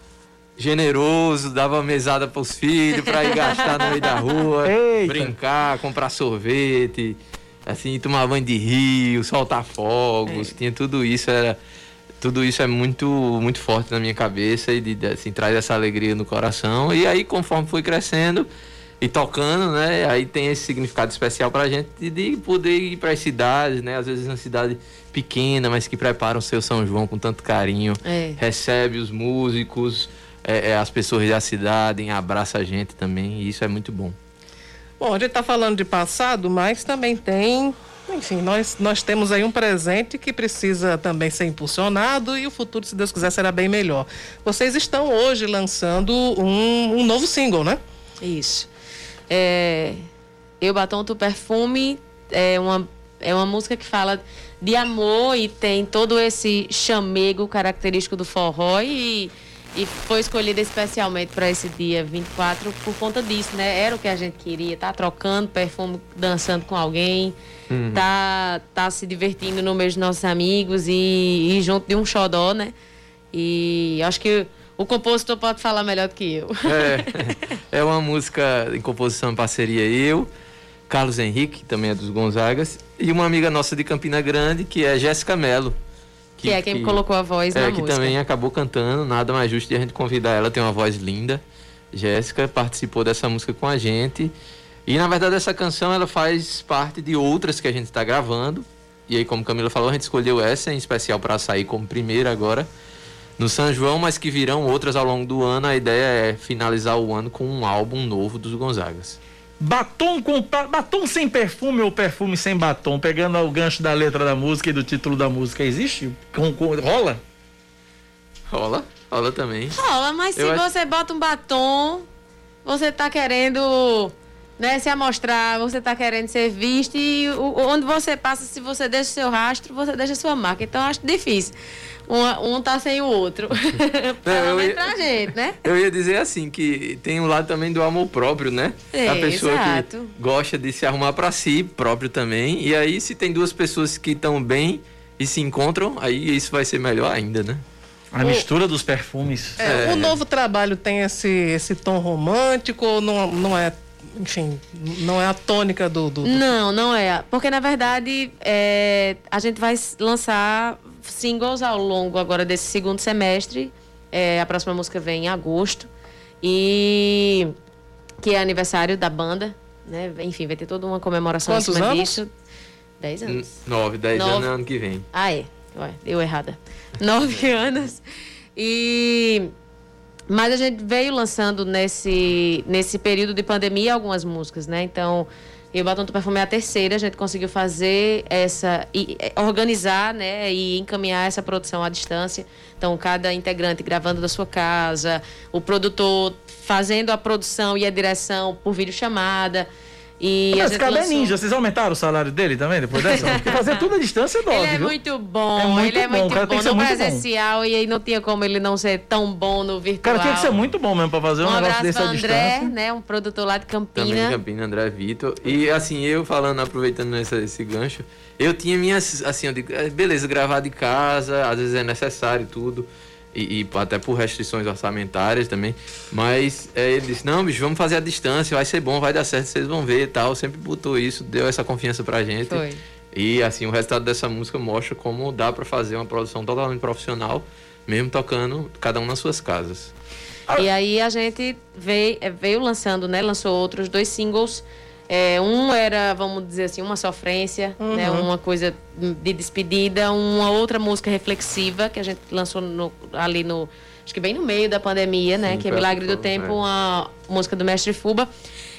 generoso, dava mesada pros filhos para ir gastar no meio da rua,
Eita.
brincar, comprar sorvete, assim, tomar banho de rio, soltar fogos, tinha tudo isso, era tudo isso é muito muito forte na minha cabeça e de, assim, traz essa alegria no coração. E aí, conforme fui crescendo e tocando, né, aí tem esse significado especial pra gente de, de poder ir para as cidades, né, às vezes uma cidade pequena, mas que preparam o seu São João com tanto carinho,
É.
recebe os músicos, é, é, as pessoas da cidade, abraça a gente também, e isso é muito bom.
Bom, a gente está falando de passado, mas também tem. Enfim, nós, nós temos aí um presente que precisa também ser impulsionado e o futuro, se Deus quiser, será bem melhor. Vocês estão hoje lançando um, um novo single, né?
Isso. É, Eu Batom Tu Perfume é uma, é uma música que fala de amor e tem todo esse chamego característico do forró e, e foi escolhida especialmente para esse dia 24 por conta disso, né? Era o que a gente queria, tá trocando perfume, dançando com alguém,
Uhum.
tá, tá se divertindo no meio dos nossos amigos e, e junto de um xodó, né? E acho que o compositor pode falar melhor do que eu.
É, é uma música em composição em parceria eu, Carlos Henrique, que também é dos Gonzagas, e uma amiga nossa de Campina Grande, que é Jéssica Mello.
Que é quem colocou a voz
é,
na
que
música.
também acabou cantando, nada mais justo de a gente convidar ela, tem uma voz linda. Jéssica participou dessa música com a gente. E na verdade essa canção ela faz parte de outras que a gente está gravando. E aí, como Camila falou, a gente escolheu essa em especial para sair como primeira agora no São João, mas que virão outras ao longo do ano. A ideia é finalizar o ano com um álbum novo dos Gonzagas.
Batom com batom sem perfume ou perfume sem batom, pegando o gancho da letra da música e do título da música, existe? Com, com- rola?
Rola, rola também.
Rola, mas se
Eu acho-
você bota um batom, você tá querendo né, se amostrar, você tá querendo ser visto e o- onde você passa, se você deixa o seu rastro, você deixa a sua marca. Então eu acho difícil. Um, um tá sem o outro. Pelo
eu
menos
ia-
pra gente, né?
Eu ia dizer assim, que tem um lado também do amor próprio, né?
É,
a pessoa
exato.
que gosta de se arrumar para si próprio também. E aí, se tem duas pessoas que estão bem e se encontram, aí isso vai ser melhor ainda, né?
A mistura dos perfumes.
É, O novo trabalho tem esse, esse tom romântico ou não, não é, enfim, não é a tônica do. do- do-
Não, não é. Porque, na verdade, é, a gente vai lançar singles ao longo agora desse segundo semestre. É, a próxima música vem em agosto. E que é aniversário da banda. Né? Enfim, vai ter toda uma comemoração
Quantos
em cima
anos?
disso. Dez anos.
Nove, dez
Nove.
anos é ano que vem.
Ah, é. Ué, eu errada. Nove anos. E. Mas a gente veio lançando nesse, nesse período de pandemia algumas músicas, né? Então, eu Batom do Perfume é a terceira, a gente conseguiu fazer essa. E, é, organizar, né? E encaminhar essa produção à distância. Então, cada integrante gravando da sua casa, o produtor fazendo a produção e a direção por videochamada. E
Mas
gente
cadê
lançou-
ninja? Vocês aumentaram o salário dele também depois dessa? Porque fazer tudo à distância é dose,
Ele é
viu?
muito bom,
É muito
ele é
bom,
muito
cara
bom. no
muito bom.
presencial e aí não tinha como ele não ser tão bom no virtual.
cara tinha que ser muito bom mesmo pra fazer um,
Um
negócio desse à
André,
distância.
né? Um produtor lá de
Também
Campina.
de Campina, André Vitor. E assim, eu falando, aproveitando essa- esse gancho, eu tinha minhas, assim, eu digo, eh, beleza, gravar de casa, às vezes é necessário e tudo. E, e até por restrições orçamentárias também. Mas eh, ele disse, não, bicho, vamos fazer a distância, vai ser bom, vai dar certo, vocês vão ver e tal. Sempre botou isso, deu essa confiança pra gente.
Foi.
E assim, o resultado dessa música mostra como dá pra fazer uma produção totalmente profissional, mesmo tocando cada um nas suas casas.
E aí a gente veio, eh, veio lançando, né? Lançou outros dois singles. É, um era, vamos dizer assim, uma sofrência,
Uhum.
né? Uma coisa de despedida, uma outra música reflexiva que a gente lançou no- ali no, acho que bem no meio da pandemia, né?
Sim,
que é Milagre do
assim,
Tempo,
é.
uma música do Mestre Fuba.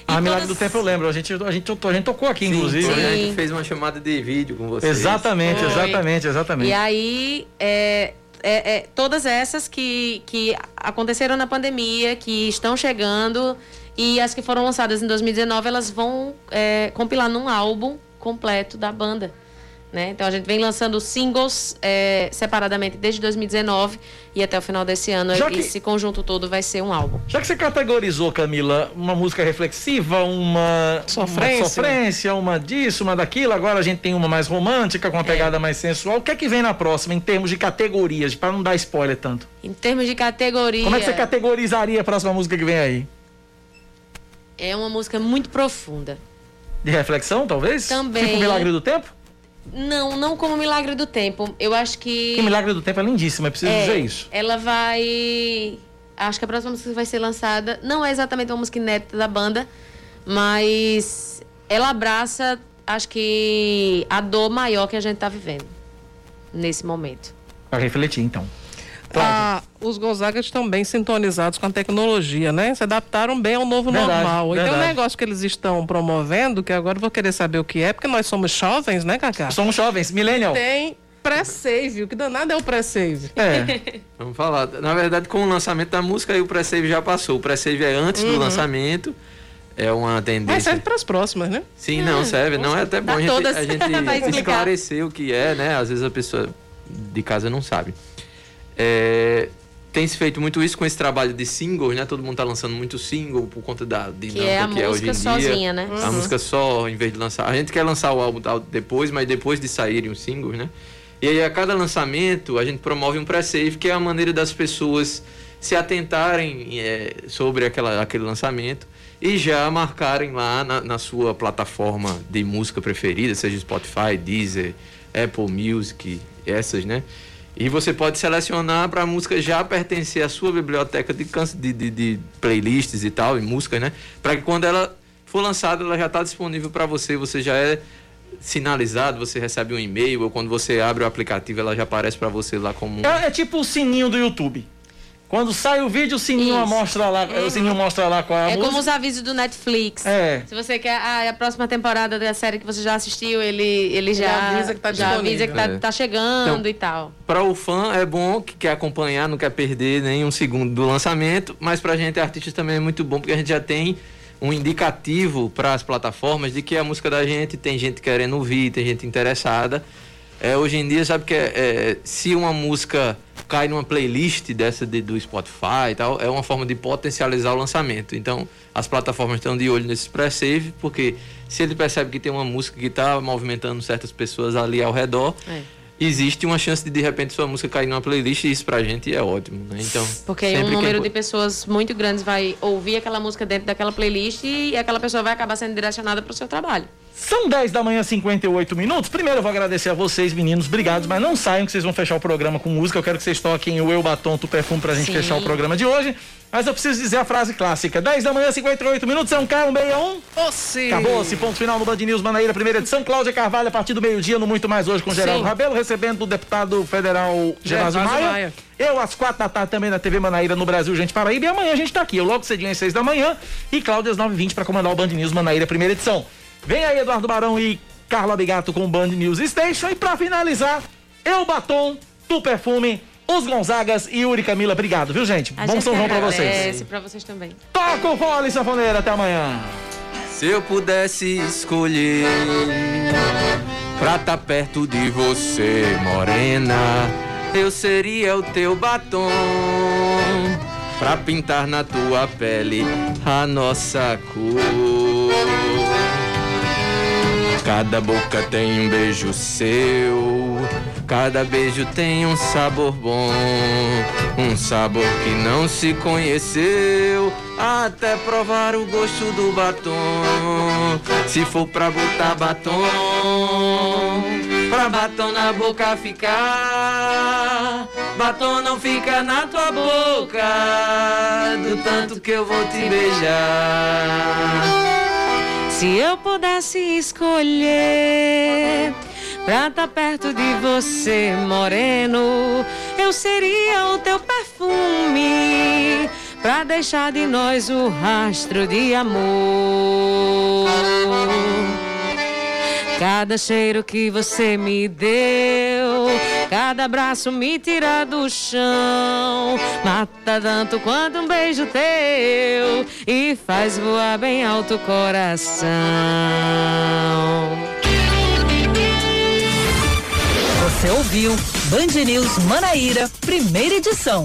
Ah, Milagre do Tempo eu lembro. A gente, a gente, a gente tocou aqui, inclusive.
A gente fez uma chamada de vídeo com vocês.
Exatamente,
Foi.
exatamente, exatamente.
E aí, é, é, é, todas essas que, que aconteceram na pandemia, que estão chegando, e as que foram lançadas em 2019, elas vão é, compilar num álbum completo da banda. Né? Então a gente vem lançando singles é, separadamente desde 2019 e até o final desse ano.
Já que-
Esse conjunto todo vai ser um álbum.
Já que você categorizou, Camila, uma música reflexiva, uma
Sofrência.
uma, sofrência, uma disso, uma daquilo, agora a gente tem uma mais romântica, com uma pegada mais sensual. O que é que vem na próxima, em termos de categorias, para não dar spoiler tanto?
Em termos de categoria,
Como é que você categorizaria a próxima música que vem aí?
é uma música muito profunda.
De reflexão, talvez?
Também.
Tipo Milagre do Tempo?
Não, não como Milagre do Tempo. Eu acho que.
Que Milagre do Tempo é lindíssimo, é preciso
É,
dizer isso.
Ela vai. Acho que a próxima música que vai ser lançada não é exatamente uma música inédita da banda, mas ela abraça, acho que, a dor maior que a gente tá vivendo nesse momento.
Pra refletir, então.
Ah, os Gonzagas estão bem sintonizados com a tecnologia, né? Se adaptaram bem ao novo
Verdade,
normal. E tem um
verdade.
negócio que eles estão promovendo, que agora eu vou querer saber o que é, porque nós somos jovens, né, Cacá?
Somos jovens, millennial.
Tem pré-save. O que danado é o pré-save?
É.
Vamos falar. Na verdade, com o lançamento da música, aí o pré-save já passou. O pré-save é antes do
Uhum.
lançamento. É uma
Mas
tendência.
serve para as próximas, né?
Sim, não, serve. Não é até bom a gente,
todas.
a gente esclarecer o que é, né? Às vezes a pessoa de casa não sabe. É, tem se feito muito isso com esse trabalho de singles, né? Todo mundo tá lançando muito single por conta da dinâmica
é a
que é hoje em
música
dia.
sozinha, né?
A
Uhum.
música só, em vez de lançar. A gente quer lançar o álbum depois, mas depois de saírem os singles, né? E aí a cada lançamento a gente promove um pré-save, que é a maneira das pessoas se atentarem é, sobre aquela, aquele lançamento e já marcarem lá na, na sua plataforma de música preferida, seja Spotify, Deezer, Apple Music, essas, né? E você pode selecionar para a música já pertencer à sua biblioteca de, de, de, de playlists e tal, e músicas, né? Para que quando ela for lançada, ela já está disponível para você, você já é sinalizado, você recebe um e-mail, ou quando você abre o aplicativo, ela já aparece para você lá como
É, é tipo o sininho do YouTube. Quando sai o vídeo, o sininho mostra lá, o sininho mostra lá qual é a
É
música.
como os avisos do Netflix.
É.
Se você quer ah, a próxima temporada da série que você já assistiu, ele, ele já,
Ele avisa que tá
já avisa que tá,
disponível.
tá chegando
Então,
e tal.
Para o fã é bom que quer acompanhar, não quer perder nem um segundo do lançamento, mas para a gente artistas também é muito bom porque a gente já tem um indicativo para as plataformas de que a música da gente tem gente querendo ouvir, tem gente interessada. É, hoje em dia, sabe que é, é, se uma música cai numa playlist dessa de- do Spotify e tal, é uma forma de potencializar o lançamento. Então, as plataformas estão de olho nesse pré-save, porque se ele percebe que tem uma música que está movimentando certas pessoas ali ao redor,
É.
existe uma chance de de repente sua música cair numa playlist e isso pra gente é ótimo, né? Então,
Porque aí um
quem
número
pu-
de pessoas muito grandes vai ouvir aquela música dentro daquela playlist e aquela pessoa vai acabar sendo direcionada para o seu trabalho.
São 10 da manhã, 58 minutos. Primeiro eu vou agradecer a vocês, meninos. Obrigados, mas não saiam que vocês vão fechar o programa com música. Eu quero que vocês toquem o Eu Batom Tu Perfume pra gente
Sim.
fechar o programa de hoje. Mas eu preciso dizer a frase clássica. 10 da manhã, 58 minutos, é um K161.
Ossi!
Acabou-se, ponto final no Band News Manaíra, primeira edição. Cláudia Carvalho, a partir do meio-dia, no Muito Mais Hoje, com Geraldo
Sim.
Rabelo, recebendo o deputado federal
Gervásio
Maia.
Maia.
Eu, às quatro da tarde, também na TV Manaíra, no Brasil, gente Paraíba. E amanhã a gente tá aqui, eu logo cedinho às seis da manhã. E Cláudia às 9h20 para comandar o Band News Manaíra, primeira edição. Vem aí, Eduardo Barão e Carla Bigato com o Band News Station. E pra finalizar, Eu Batom, Tu Perfume, Os Gonzagas e Yuri Camila. Obrigado, viu, gente?
A
Bom
gente
São João pra
agradece
vocês.
pra vocês também.
Toca o fole, sanfoneira. Até amanhã.
Se eu pudesse escolher pra tá perto de você, morena, eu seria o teu batom pra pintar na tua pele a nossa cor. Cada boca tem um beijo seu, cada beijo tem um sabor bom, um sabor que não se conheceu até provar o gosto do batom. Se for pra botar batom, pra batom na boca ficar, batom não fica na tua boca, do tanto que eu vou te beijar.
Se eu pudesse escolher pra estar perto de você, moreno, eu seria o teu perfume pra deixar de nós o rastro de amor. Cada cheiro que você me deu, cada abraço me tira do chão, mata tanto quanto um beijo teu e faz voar bem alto o coração.
Você ouviu Band News Manaíra, primeira edição.